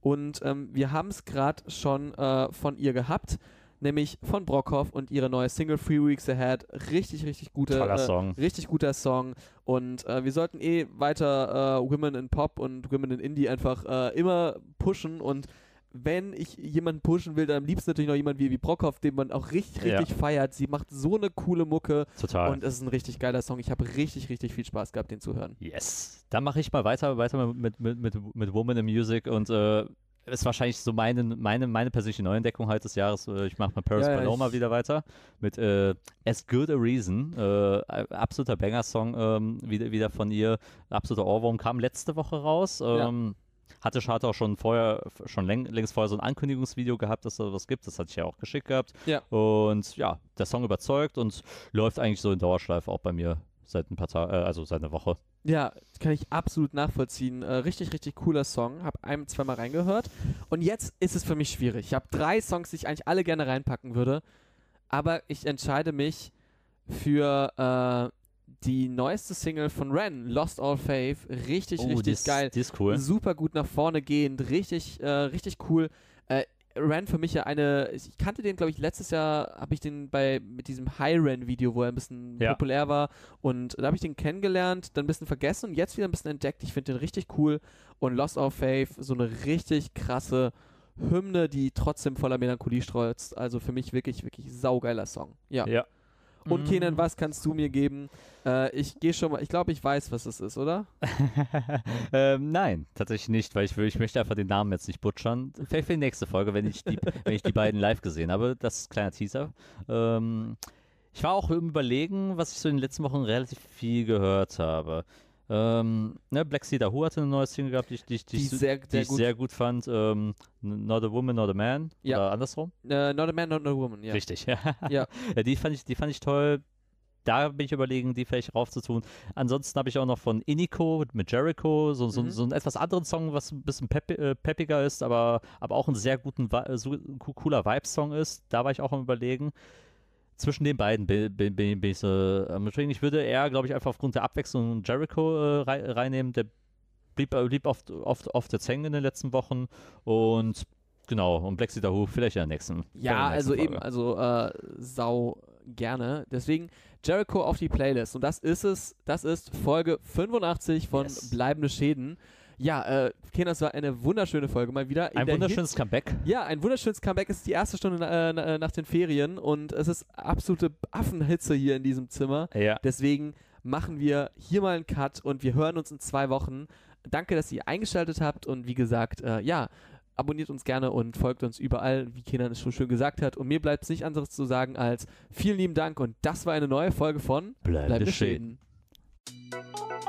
und ähm, wir haben es gerade schon äh, von ihr gehabt, nämlich von Brockhoff und ihre neue Single Three Weeks Ahead. Richtig, richtig guter Toller äh, Song. Richtig guter Song und äh, wir sollten eh weiter äh, Women in Pop und Women in Indie einfach äh, immer pushen und wenn ich jemanden pushen will, dann am liebsten natürlich noch jemand wie, wie Brockhoff, den man auch richtig, Ja. richtig feiert. Sie macht so eine coole Mucke Total. und es ist ein richtig geiler Song. Ich habe richtig, richtig viel Spaß gehabt, den zu hören. Yes. Dann mache ich mal weiter, weiter mit, mit, mit, mit Woman in Music und äh, ist wahrscheinlich so meine, meine, meine persönliche Neuentdeckung halt des Jahres. Äh, Ich mache mit Paris Ja, ja, Paloma wieder weiter mit äh, As Good a Reason. Äh, absoluter Banger-Song ähm, wieder, wieder von ihr. Absoluter Ohrwurm. Kam letzte Woche raus. Ähm, Hatte, hatte auch schon vorher, schon läng, längst vorher so ein Ankündigungsvideo gehabt, dass da was gibt. Das hatte ich ja auch geschickt gehabt. Ja. Und ja, der Song überzeugt und läuft eigentlich so in Dauerschleife auch bei mir seit ein paar Tagen, äh, also seit einer Woche. Ja, kann ich absolut nachvollziehen. Äh, richtig, richtig cooler Song. Hab ein, zweimal reingehört. Und jetzt ist es für mich schwierig. Ich habe drei Songs, die ich eigentlich alle gerne reinpacken würde. Aber ich entscheide mich für äh, die neueste Single von Ren, Lost All Faith. Richtig, richtig Oh, die ist, geil. Die ist cool. Super gut nach vorne gehend. Richtig, äh, richtig cool. Äh, Ren für mich ja eine, ich kannte den, glaube ich, letztes Jahr habe ich den bei mit diesem High-Ren-Video, wo er ein bisschen Ja. populär war und da habe ich den kennengelernt, dann ein bisschen vergessen und jetzt wieder ein bisschen entdeckt. Ich finde den richtig cool und Lost Our Faith, so eine richtig krasse Hymne, die trotzdem voller Melancholie strotzt. Also für mich wirklich, wirklich saugeiler Song. Ja. Ja. Und Kenan, Mm. was kannst du mir geben? Äh, ich gehe schon mal, ich glaube, ich weiß, was es ist, oder? ähm, nein, tatsächlich nicht, weil ich, ich möchte einfach den Namen jetzt nicht butchern. Vielleicht für die nächste Folge, wenn ich die, wenn ich die beiden live gesehen habe. Das ist ein kleiner Teaser. Ähm, ich war auch im Überlegen, was ich so in den letzten Wochen relativ viel gehört habe. Ähm, ne, Black Cedar Who hatte eine neue Single gehabt, die, ich- die, ich- die, Die sehr, die sehr ich gut. sehr gut fand. Ähm, not a Woman, Not a Man. Ja. Oder andersrum. Äh, not a man, not a woman, ja. Richtig, ja. Die fand ich, die fand ich toll. Da bin ich überlegen, die vielleicht raufzutun. Ansonsten habe ich auch noch von Iniko mit Jericho, so, so, Mhm. so einen etwas anderen Song, was ein bisschen pep äh, peppiger ist, aber, aber auch ein sehr guten, äh, cooler Vibe-Song ist. Da war ich auch am überlegen. Zwischen den beiden bin, bin, bin, ich so am überlegen. Ich würde eher, glaube ich, einfach aufgrund der Abwechslung Jericho äh, rei reinnehmen. Der blieb, äh, blieb oft, oft, oft jetzt hängen in den letzten Wochen. Und genau, und Black Who vielleicht in der nächsten. Ja, der nächsten also Folge. eben, also äh, sau gerne. Deswegen Jericho auf die Playlist. Und das ist es, das ist Folge 85 von Yes. Bleibende Schäden. Ja, äh, Kenan, das war eine wunderschöne Folge mal wieder. In Ein der wunderschönes Comeback. Ja, ein wunderschönes Comeback. Es ist die erste Stunde äh, äh, nach den Ferien und es ist absolute Affenhitze hier in diesem Zimmer. Ja. Deswegen machen wir hier mal einen Cut und wir hören uns in zwei Wochen. Danke, dass ihr eingeschaltet habt und wie gesagt, äh, ja, abonniert uns gerne und folgt uns überall, wie Kenan es schon schön gesagt hat. Und mir bleibt es nicht anderes zu sagen als vielen lieben Dank und das war eine neue Folge von Bleibende Bleibende Schäden. Schäden.